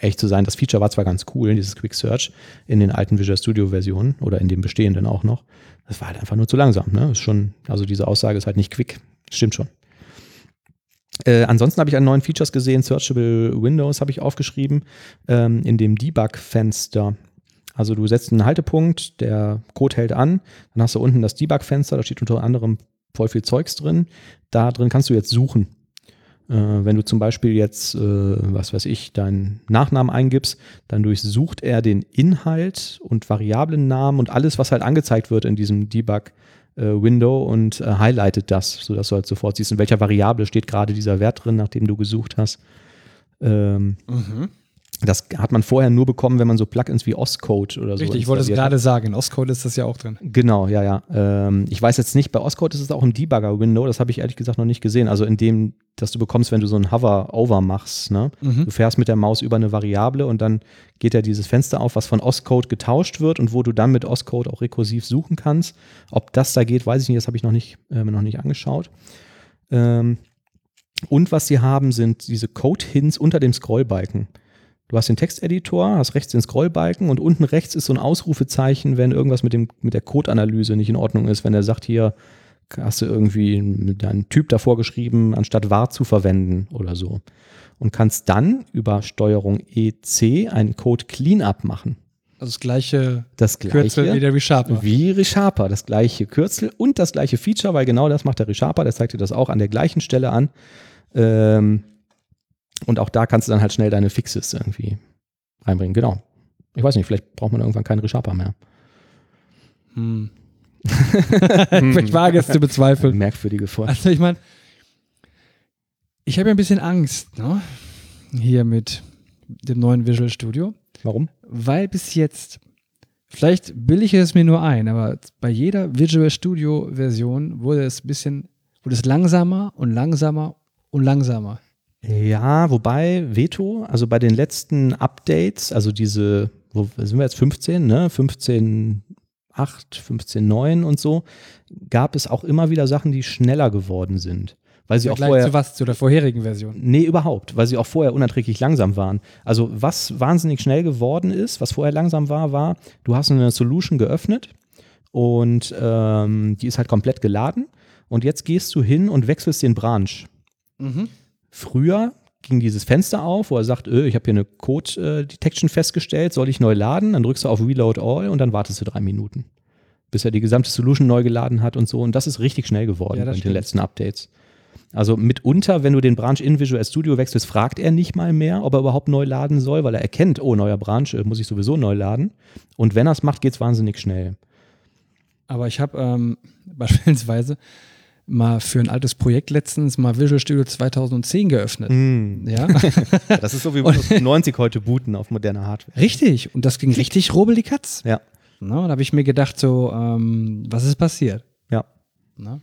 echt zu sein, das Feature war zwar ganz cool, dieses Quick Search in den alten Visual Studio Versionen oder in den bestehenden auch noch. Das war halt einfach nur zu langsam. Ne? Ist schon, also diese Aussage ist halt nicht quick. Stimmt schon. Äh, ansonsten habe ich an neuen Features gesehen. Searchable Windows habe ich aufgeschrieben ähm, in dem Debug-Fenster. Also du setzt einen Haltepunkt, der Code hält an, dann hast du unten das Debug-Fenster, da steht unter anderem voll viel Zeugs drin. Da drin kannst du jetzt suchen. Äh, wenn du zum Beispiel jetzt, äh, was weiß ich, deinen Nachnamen eingibst, dann durchsucht er den Inhalt und Variablennamen und alles, was halt angezeigt wird in diesem Debug-Fenster äh, und highlightet das, sodass du halt sofort siehst, in welcher Variable steht gerade dieser Wert drin, nachdem du gesucht hast. Ähm, mhm. Das hat man vorher nur bekommen, wenn man so Plugins wie Oscode oder so. Richtig, ich wollte es hat. gerade sagen. In Oscode ist das ja auch drin. Genau, ja, ja. Ähm, ich weiß jetzt nicht, bei Oscode ist es auch im Debugger-Window, das habe ich ehrlich gesagt noch nicht gesehen. Also in dem, dass du bekommst, wenn du so ein Hover-Over machst. Ne? Mhm. Du fährst mit der Maus über eine Variable und dann geht ja dieses Fenster auf, was von Oscode getauscht wird und wo du dann mit Oscode auch rekursiv suchen kannst. Ob das da geht, weiß ich nicht, das habe ich noch nicht, äh, mir noch nicht angeschaut. Ähm, und was sie haben, sind diese Code-Hints unter dem Scrollbalken. Du hast den Texteditor, hast rechts den Scrollbalken und unten rechts ist so ein Ausrufezeichen, wenn irgendwas mit, dem, mit der Code-Analyse nicht in Ordnung ist. Wenn er sagt, hier hast du irgendwie mit deinem Typ davor geschrieben, anstatt var zu verwenden oder so. Und kannst dann über Steuerung EC einen Code Cleanup machen. Also das gleiche Das Kürzel gleiche wie der ReSharper. wie ReSharper, das gleiche Kürzel und das gleiche Feature, weil genau das macht der ReSharper, der zeigt dir das auch an der gleichen Stelle an. Ähm, und auch da kannst du dann halt schnell deine Fixes irgendwie reinbringen. Genau. Ich weiß nicht, vielleicht braucht man irgendwann keinen ReSharper mehr. Hm. ich wage es zu bezweifeln. Merkwürdige Vor. Also ich meine, ich habe ja ein bisschen Angst, ne? Hier mit dem neuen Visual Studio, Warum? weil bis jetzt, vielleicht bilde ich es mir nur ein, aber bei jeder Visual Studio Version wurde es ein bisschen, wurde es langsamer und langsamer und langsamer. Ja, wobei Veto, also bei den letzten Updates, also diese, wo sind wir jetzt 15, ne? 15 8, 15 9 und so, gab es auch immer wieder Sachen, die schneller geworden sind. Weil sie auch vorher. zu was? Zu der vorherigen Version. Nee, überhaupt, weil sie auch vorher unerträglich langsam waren. Also was wahnsinnig schnell geworden ist, was vorher langsam war, war, du hast eine Solution geöffnet und ähm, die ist halt komplett geladen und jetzt gehst du hin und wechselst den Branch. Mhm. Früher ging dieses Fenster auf, wo er sagt, öh, ich habe hier eine Code-Detection festgestellt, soll ich neu laden? Dann drückst du auf Reload All und dann wartest du drei Minuten, bis er die gesamte Solution neu geladen hat und so. Und das ist richtig schnell geworden Ja, in den letzten Updates. Also mitunter, wenn du den Branch in Visual Studio wechselst, fragt er nicht mal mehr, ob er überhaupt neu laden soll, weil er erkennt, oh, neuer Branch, äh, muss ich sowieso neu laden. Und wenn er es macht, geht es wahnsinnig schnell. Aber ich habe ähm, beispielsweise mal für ein altes Projekt letztens mal Visual Studio 2010 geöffnet. Ja, Das ist so wie Windows 90 heute booten auf moderner Hardware. richtig. Und das ging richtig rubbel die Katz. Ja, Na, und da habe ich mir gedacht, so, ähm, was ist passiert? ja. Na?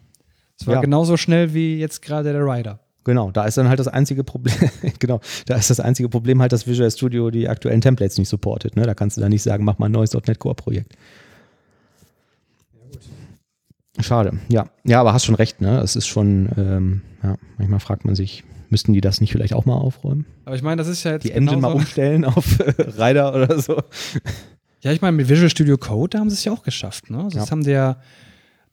Es war Ja. genauso schnell wie jetzt gerade der Rider. Genau, da ist dann halt das einzige Problem, genau, da ist das einzige Problem halt, dass Visual Studio die aktuellen Templates nicht supportet. Ne? Da kannst du dann nicht sagen, mach mal ein neues .NET Core Projekt. Schade, ja. Ja, aber hast schon recht, ne? Es ist schon, ähm, ja, manchmal fragt man sich, müssten die das nicht vielleicht auch mal aufräumen? Aber ich meine, das ist ja jetzt Die Engine mal umstellen auf äh, Rider oder so. Ja, ich meine, mit Visual Studio Code, da haben sie es ja auch geschafft. Ne? Also Das Ja. haben die ja,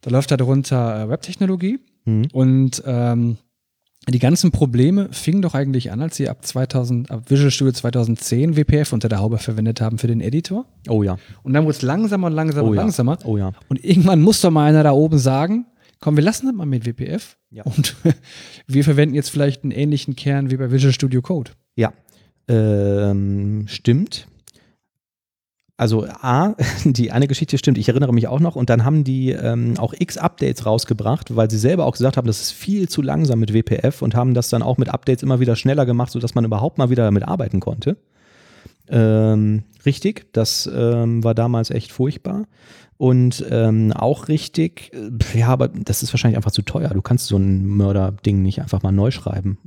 da läuft da drunter äh, Webtechnologie Mhm. und ähm, die ganzen Probleme fingen doch eigentlich an, als sie ab 2000, ab Visual Studio 2010 WPF unter der Haube verwendet haben für den Editor. Oh ja, Und dann wurde es langsamer und langsamer oh und ja. langsamer. Oh ja. Und irgendwann muss doch mal einer da oben sagen, komm, wir lassen das mal mit WPF. Ja. Und wir verwenden jetzt vielleicht einen ähnlichen Kern wie bei Visual Studio Code. Ja, ähm, stimmt. Also A, die eine Geschichte stimmt, ich erinnere mich auch noch. Und dann haben die ähm, auch x Updates rausgebracht, weil sie selber auch gesagt haben, das ist viel zu langsam mit WPF und haben das dann auch mit Updates immer wieder schneller gemacht, sodass man überhaupt mal wieder damit arbeiten konnte. Ähm, richtig, das ähm, war damals echt furchtbar. Und ähm, auch richtig, äh, ja, aber das ist wahrscheinlich einfach zu teuer. Du kannst so ein Mörder-Ding nicht einfach mal neu schreiben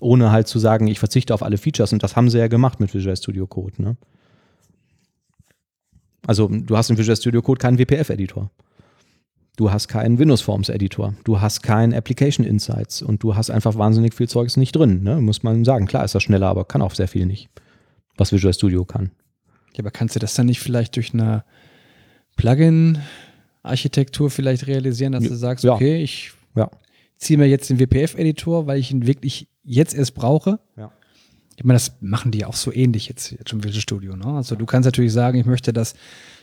ohne halt zu sagen, ich verzichte auf alle Features. Und das haben sie ja gemacht mit Visual Studio Code. Ne? Also du hast in Visual Studio Code keinen WPF-Editor. Du hast keinen Windows Forms-Editor. Du hast keinen Application Insights. Und du hast einfach wahnsinnig viel Zeugs nicht drin. Ne? Muss man sagen. Klar ist das schneller, aber kann auch sehr viel nicht. Was Visual Studio kann. Ja, aber kannst du das dann nicht vielleicht durch eine Plugin-Architektur vielleicht realisieren, dass du sagst, Ja. okay, ich Ja. ziehe mir jetzt den WPF-Editor, weil ich ihn wirklich jetzt erst brauche. Ja. Ich meine, das machen die ja auch so ähnlich jetzt, jetzt schon Visual Studio. Ne? Also du kannst natürlich sagen, ich möchte das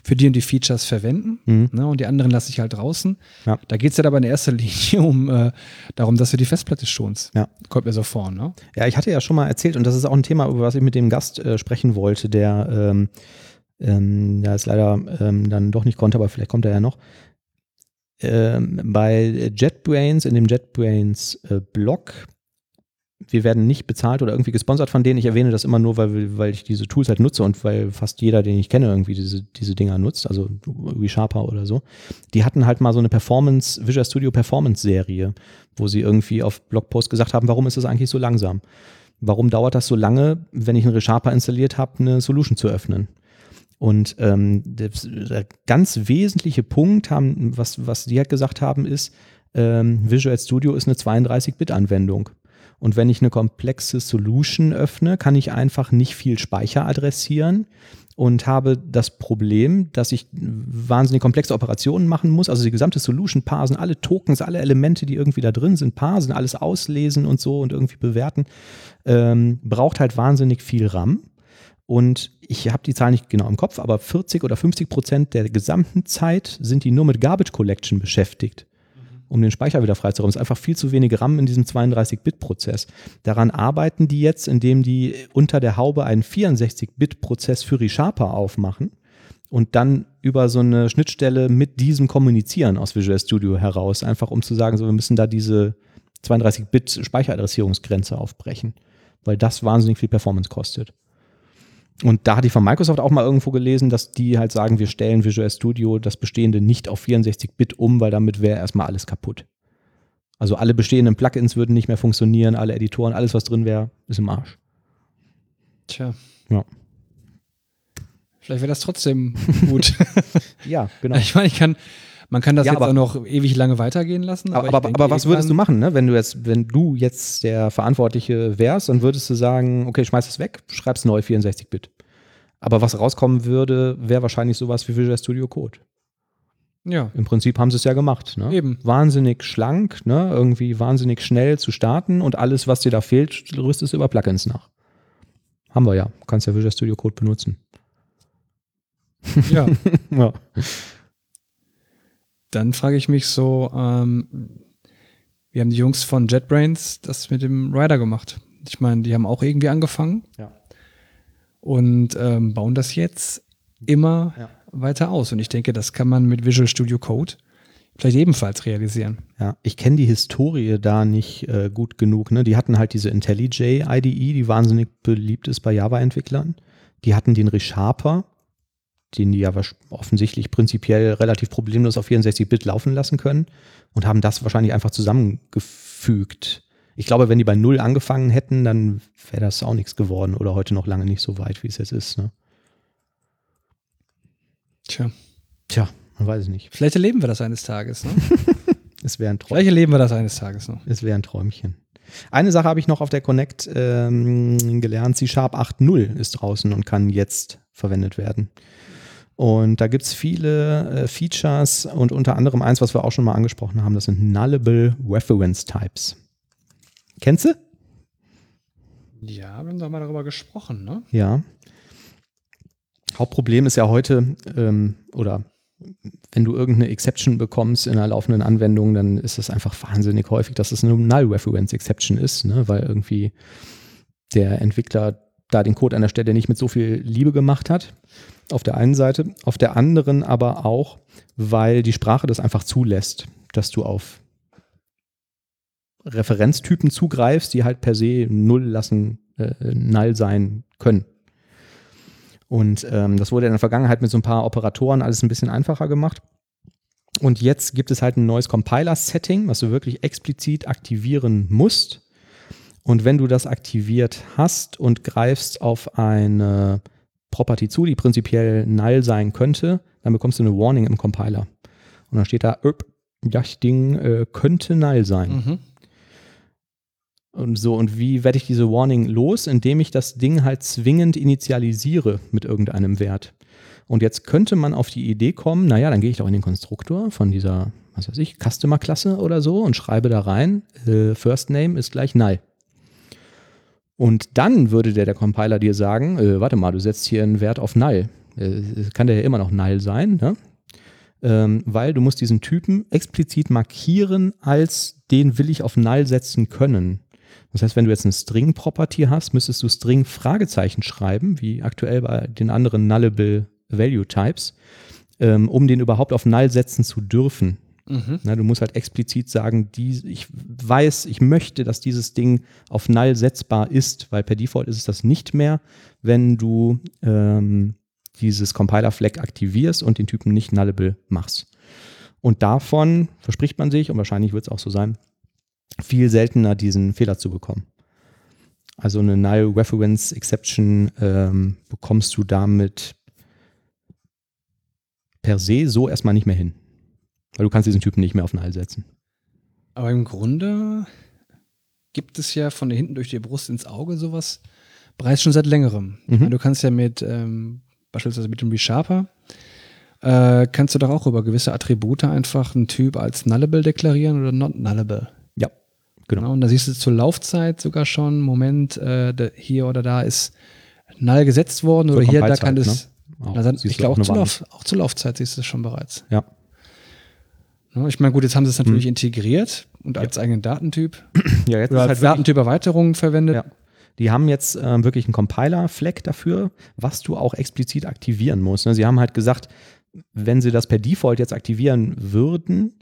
für die und die Features verwenden Mhm. ne? und die anderen lasse ich halt draußen. Ja. Da geht es dann aber in erster Linie um äh, darum, dass du die Festplatte schonst. Ja. Kommt mir so vor. Ne? Ja, ich hatte ja schon mal erzählt, und das ist auch ein Thema, über was ich mit dem Gast äh, sprechen wollte, der ähm, ähm, ja, es leider ähm, dann doch nicht konnte, aber vielleicht kommt er ja noch. Ähm, bei JetBrains, in dem JetBrains äh, Blog, wir werden nicht bezahlt oder irgendwie gesponsert von denen. Ich erwähne das immer nur, weil, weil ich diese Tools halt nutze und weil fast jeder, den ich kenne, irgendwie diese, diese Dinger nutzt, also wie Sharper oder so. Die hatten halt mal so eine Performance, Visual Studio Performance Serie, wo sie irgendwie auf Blogpost gesagt haben, warum ist das eigentlich so langsam? Warum dauert das so lange, wenn ich einen ReSharper installiert habe, eine Solution zu öffnen? Und ähm, der, der ganz wesentliche Punkt, haben, was, was die halt gesagt haben, ist, ähm, Visual Studio ist eine 32-Bit-Anwendung. Und wenn ich eine komplexe Solution öffne, kann ich einfach nicht viel Speicher adressieren und habe das Problem, dass ich wahnsinnig komplexe Operationen machen muss, also die gesamte Solution parsen, alle Tokens, alle Elemente, die irgendwie da drin sind, parsen, alles auslesen und so und irgendwie bewerten, ähm, braucht halt wahnsinnig viel RAM. Und ich habe die Zahl nicht genau im Kopf, aber 40 oder 50 Prozent der gesamten Zeit sind die nur mit Garbage Collection beschäftigt um den Speicher wieder freizuräumen. Es ist einfach viel zu wenig RAM in diesem 32-Bit-Prozess. Daran arbeiten die jetzt, indem die unter der Haube einen 64-Bit-Prozess für ReSharper aufmachen und dann über so eine Schnittstelle mit diesem kommunizieren aus Visual Studio heraus, einfach um zu sagen, so wir müssen da diese 32-Bit Speicheradressierungsgrenze aufbrechen, weil das wahnsinnig viel Performance kostet. Und da hatte ich von Microsoft auch mal irgendwo gelesen, dass die halt sagen, wir stellen Visual Studio das bestehende nicht auf 64-Bit um, weil damit wäre erstmal alles kaputt. Also alle bestehenden Plugins würden nicht mehr funktionieren, alle Editoren, alles was drin wäre, ist im Arsch. Tja. Ja. Vielleicht wäre das trotzdem gut. ja, genau. Ich meine, ich kann, man kann das Ja, jetzt aber- auch noch ewig lange weitergehen lassen. Aber, aber, denke, aber was würdest du machen, ne? wenn du jetzt, wenn du jetzt der Verantwortliche wärst, dann würdest du sagen, okay, schmeiß es weg, schreib's neu 64-Bit. Aber was rauskommen würde, wäre wahrscheinlich sowas wie Visual Studio Code. Ja, Im Prinzip haben sie es ja gemacht. Ne? Eben. Wahnsinnig schlank, ne? irgendwie wahnsinnig schnell zu starten und alles, was dir da fehlt, rüstest du über Plugins nach. Haben wir ja. Du kannst ja Visual Studio Code benutzen. ja. Ja. Dann frage ich mich so, ähm, wie haben die Jungs von JetBrains das mit dem Rider gemacht? Ich meine, die haben auch irgendwie angefangen Ja. und ähm, bauen das jetzt immer Ja. weiter aus. Und ich denke, das kann man mit Visual Studio Code vielleicht ebenfalls realisieren. Ja, ich kenne die Historie da nicht äh, gut genug. Ne? Die hatten halt diese IntelliJ IDE, die wahnsinnig beliebt ist bei Java-Entwicklern. Die hatten den ReSharper, den die ja offensichtlich prinzipiell relativ problemlos auf 64-Bit laufen lassen können und haben das wahrscheinlich einfach zusammengefügt. Ich glaube, wenn die bei Null angefangen hätten, dann wäre das auch nichts geworden oder heute noch lange nicht so weit, wie es jetzt ist. Ne? Tja, Tja, man weiß es nicht. vielleicht erleben wir das eines Tages. Ne? Es wäre ein Traum. vielleicht erleben wir das eines Tages noch. Es wäre ein Träumchen. Eine Sache habe ich noch auf der Connect ähm, gelernt. C-Sharp 8.0 ist draußen und kann jetzt verwendet werden. Und da gibt es viele äh, Features und unter anderem eins, was wir auch schon mal angesprochen haben, das sind Nullable Reference Types. Kennst du? Ja, wir haben doch mal darüber gesprochen, ne? Ja. Hauptproblem ist ja heute, ähm, oder wenn du irgendeine Exception bekommst in einer laufenden Anwendung, dann ist es einfach wahnsinnig häufig, dass es eine Null Reference Exception ist, ne? weil irgendwie der Entwickler da den Code an der Stelle nicht mit so viel Liebe gemacht hat. Auf der einen Seite, auf der anderen aber auch, weil die Sprache das einfach zulässt, dass du auf Referenztypen zugreifst, die halt per se null lassen, äh, null sein können. Und ähm, das wurde in der Vergangenheit mit so ein paar Operatoren alles ein bisschen einfacher gemacht. Und jetzt gibt es halt ein neues Compiler-Setting, was du wirklich explizit aktivieren musst. Und wenn du das aktiviert hast und greifst auf eine Property zu, die prinzipiell null sein könnte, dann bekommst du eine Warning im Compiler. Und dann steht da, "Öp, das Ding äh, könnte null sein. Mhm. Und so, und wie werde ich diese Warning los? Indem ich das Ding halt zwingend initialisiere mit irgendeinem Wert. Und jetzt könnte man auf die Idee kommen, naja, dann gehe ich doch in den Konstruktor von dieser, was weiß ich, Customer-Klasse oder so und schreibe da rein, äh, First Name ist gleich null. Und dann würde der, der Compiler dir sagen, äh, warte mal, du setzt hier einen Wert auf null. Äh, kann der ja immer noch null sein, ne? ähm, weil du musst diesen Typen explizit markieren, als den will ich auf null setzen können. Das heißt, wenn du jetzt eine String-Property hast, müsstest du String Fragezeichen schreiben, wie aktuell bei den anderen Nullable Value Types, ähm, um den überhaupt auf null setzen zu dürfen. Mhm. Na, du musst halt explizit sagen, die, ich weiß, ich möchte, dass dieses Ding auf null setzbar ist, weil per Default ist es das nicht mehr, wenn du ähm, dieses Compiler-Flag aktivierst und den Typen nicht nullable machst. Und davon verspricht man sich, und wahrscheinlich wird es auch so sein, viel seltener diesen Fehler zu bekommen. Also eine Null Reference Exception ähm, bekommst du damit per se so erstmal nicht mehr hin. Weil du kannst diesen Typen nicht mehr auf Null setzen. Aber im Grunde gibt es ja von hinten durch die Brust ins Auge sowas bereits schon seit längerem. Mhm. Du kannst ja mit ähm, beispielsweise mit dem Resharper äh, kannst du doch auch über gewisse Attribute einfach einen Typ als nullable deklarieren oder not nullable. Ja, genau. genau. Und da siehst du zur Laufzeit sogar schon, Moment, äh, hier oder da ist null gesetzt worden oder hier, da kann es. Ne? Ich glaube, auch, Lauf, auch, zur Laufzeit siehst du es schon bereits. Ja. Ich meine, gut, jetzt haben sie es natürlich hm. integriert und als ja. eigenen Datentyp. Ja, jetzt oder als halt Datentyp-Erweiterung verwendet. Ja. Die haben jetzt äh, wirklich einen Compiler-Flag dafür, was du auch explizit aktivieren musst. Ne? Sie haben halt gesagt, wenn sie das per Default jetzt aktivieren würden,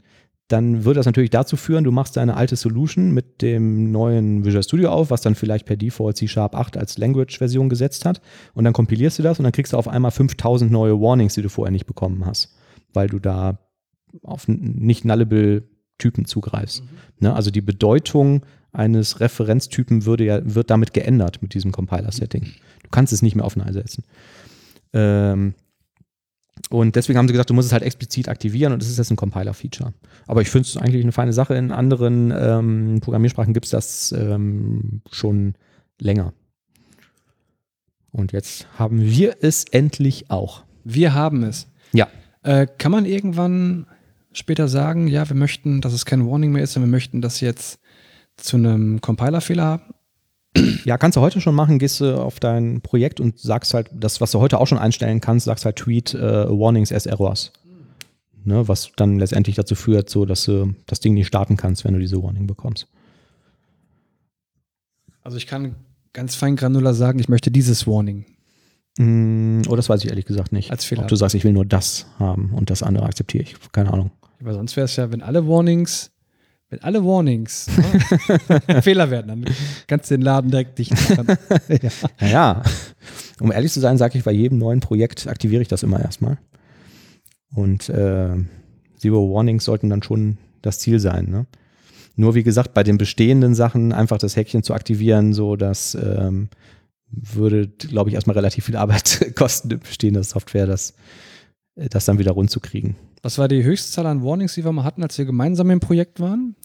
dann würde das natürlich dazu führen, du machst deine alte Solution mit dem neuen Visual Studio auf, was dann vielleicht per Default C Sharp 8 als Language-Version gesetzt hat. Und dann kompilierst du das und dann kriegst du auf einmal 5000 neue Warnings, die du vorher nicht bekommen hast, weil du da auf nicht nullable Typen zugreifst. Mhm. Ne? Also die Bedeutung eines Referenztypen würde ja, wird damit geändert mit diesem Compiler-Setting. Du kannst es nicht mehr auf Null setzen. Ähm, und deswegen haben sie gesagt, du musst es halt explizit aktivieren und das ist jetzt ein Compiler-Feature. Aber ich finde es eigentlich eine feine Sache. In anderen ähm, Programmiersprachen gibt es das ähm, schon länger. Und jetzt haben wir es endlich auch. Wir haben es. Ja. Äh, kann man irgendwann später sagen, ja, wir möchten, dass es kein Warning mehr ist, sondern wir möchten das jetzt zu einem Compiler-Fehler haben? Ja, kannst du heute schon machen, gehst du auf dein Projekt und sagst halt, das, was du heute auch schon einstellen kannst, sagst halt Tweet äh, Warnings as Errors. Ne, was dann letztendlich dazu führt, so dass du das Ding nicht starten kannst, wenn du diese Warning bekommst. Also ich kann ganz fein granular sagen, ich möchte dieses Warning. Mm, oh, das weiß ich ehrlich gesagt nicht. Als Fehler. Ob du sagst, ich will nur das haben und das andere akzeptiere ich. Keine Ahnung. Aber sonst wäre es ja, wenn alle Warnings, wenn alle Warnings ne, Fehler werden, dann kannst du den Laden direkt dicht machen. ja. Naja, um ehrlich zu sein, sage ich, bei jedem neuen Projekt aktiviere ich das immer erstmal. Und äh, Zero Warnings sollten dann schon das Ziel sein. Ne? Nur wie gesagt, bei den bestehenden Sachen einfach das Häkchen zu aktivieren, so dass ähm, würde, glaube ich, erstmal relativ viel Arbeit kosten, bestehende Software, das, das dann wieder rund zu kriegen. Was war die Höchstzahl an Warnings, die wir mal hatten, als wir gemeinsam im Projekt waren?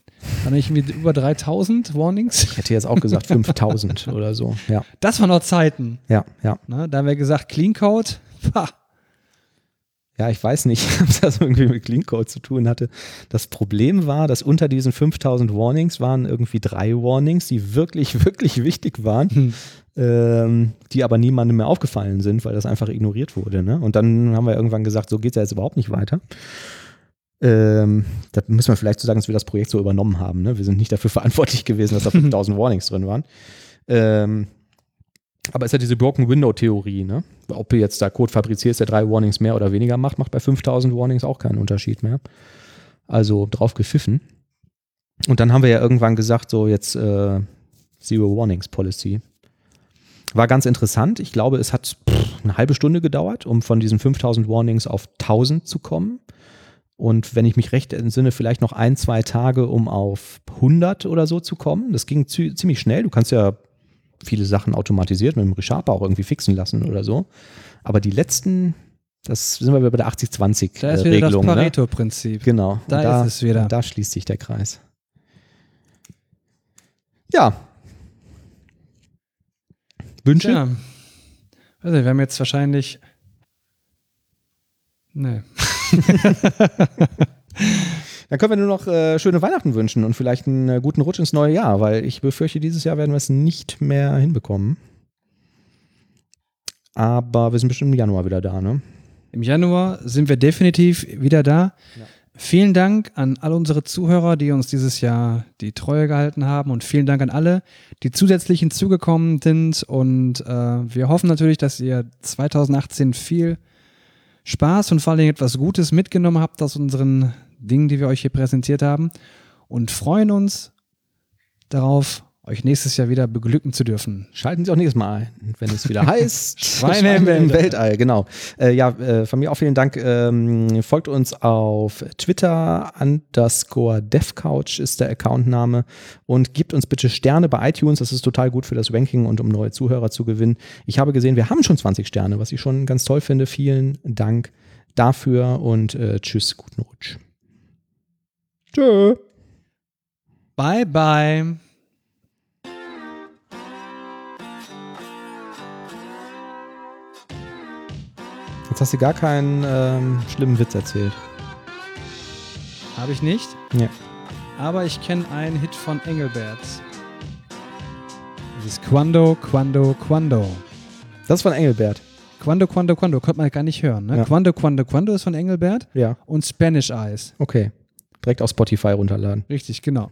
Dann irgendwie über 3000 Warnings. Ich hätte jetzt auch gesagt 5000 oder so. Ja. Das waren noch Zeiten. Ja, ja. Na, da haben wir gesagt, Clean Code. Pah. Ja, ich weiß nicht, ob das irgendwie mit Clean Code zu tun hatte. Das Problem war, dass unter diesen 5000 Warnings waren irgendwie drei Warnings, die wirklich, wirklich wichtig waren. Hm ähm, die aber niemandem mehr aufgefallen sind, weil das einfach ignoriert wurde. Ne? Und dann haben wir irgendwann gesagt, so geht es ja jetzt überhaupt nicht weiter. Ähm, da müssen wir vielleicht so sagen, dass wir das Projekt so übernommen haben. Ne? Wir sind nicht dafür verantwortlich gewesen, dass da 5000 Warnings drin waren. Ähm, aber es ist ja diese Broken Window Theorie. Ne? Ob du jetzt da Code fabrizierst, der drei Warnings mehr oder weniger macht, macht bei 5000 Warnings auch keinen Unterschied mehr. Also drauf gepfiffen. Und dann haben wir ja irgendwann gesagt, so jetzt äh, Zero Warnings Policy. War ganz interessant. Ich glaube, es hat eine halbe Stunde gedauert, um von diesen 5000 Warnings auf 1000 zu kommen. Und wenn ich mich recht entsinne, vielleicht noch ein, zwei Tage, um auf 100 oder so zu kommen. Das ging ziemlich schnell. Du kannst ja viele Sachen automatisiert mit dem ReSharper auch irgendwie fixen lassen oder so. Aber die letzten, das sind wir bei der 80-20-Regelung. Da ist wieder das ne? Pareto-Prinzip. Ne? Genau. Da, da, ist es wieder. Da schließt sich der Kreis. Ja, Wünsche? Ja. Also, wir haben jetzt wahrscheinlich. Nee. Dann können wir nur noch äh, schöne Weihnachten wünschen und vielleicht einen äh, guten Rutsch ins neue Jahr, weil ich befürchte, dieses Jahr werden wir es nicht mehr hinbekommen. Aber wir sind bestimmt im Januar wieder da, ne? Im Januar sind wir definitiv wieder da. Ja. Vielen Dank an all unsere Zuhörer, die uns dieses Jahr die Treue gehalten haben und vielen Dank an alle, die zusätzlich hinzugekommen sind und äh, wir hoffen natürlich, dass ihr 2018 viel Spaß und vor allem etwas Gutes mitgenommen habt aus unseren Dingen, die wir euch hier präsentiert haben und freuen uns darauf, euch nächstes Jahr wieder beglücken zu dürfen. Schalten Sie auch nächstes Mal ein, wenn es wieder heißt Schweine im Weltall. Genau. Äh, ja, äh, von mir auch vielen Dank. Ähm, folgt uns auf Twitter, underscore devcouch ist der Accountname und gebt uns bitte Sterne bei iTunes. Das ist total gut für das Ranking und um neue Zuhörer zu gewinnen. Ich habe gesehen, wir haben schon 20 Sterne, was ich schon ganz toll finde. Vielen Dank dafür und äh, tschüss, guten Rutsch. Tschö. Bye, bye. Jetzt hast du gar keinen ähm, schlimmen Witz erzählt. Habe ich nicht. Ja. Aber ich kenne einen Hit von Engelbert. Das ist Quando, Quando, Quando. Das ist von Engelbert. Quando, Quando, Quando. Konnte man gar nicht hören. Ne? Ja. Quando, Quando, Quando ist von Engelbert Ja. und Spanish Eyes. Okay. Direkt auf Spotify runterladen. Richtig, genau.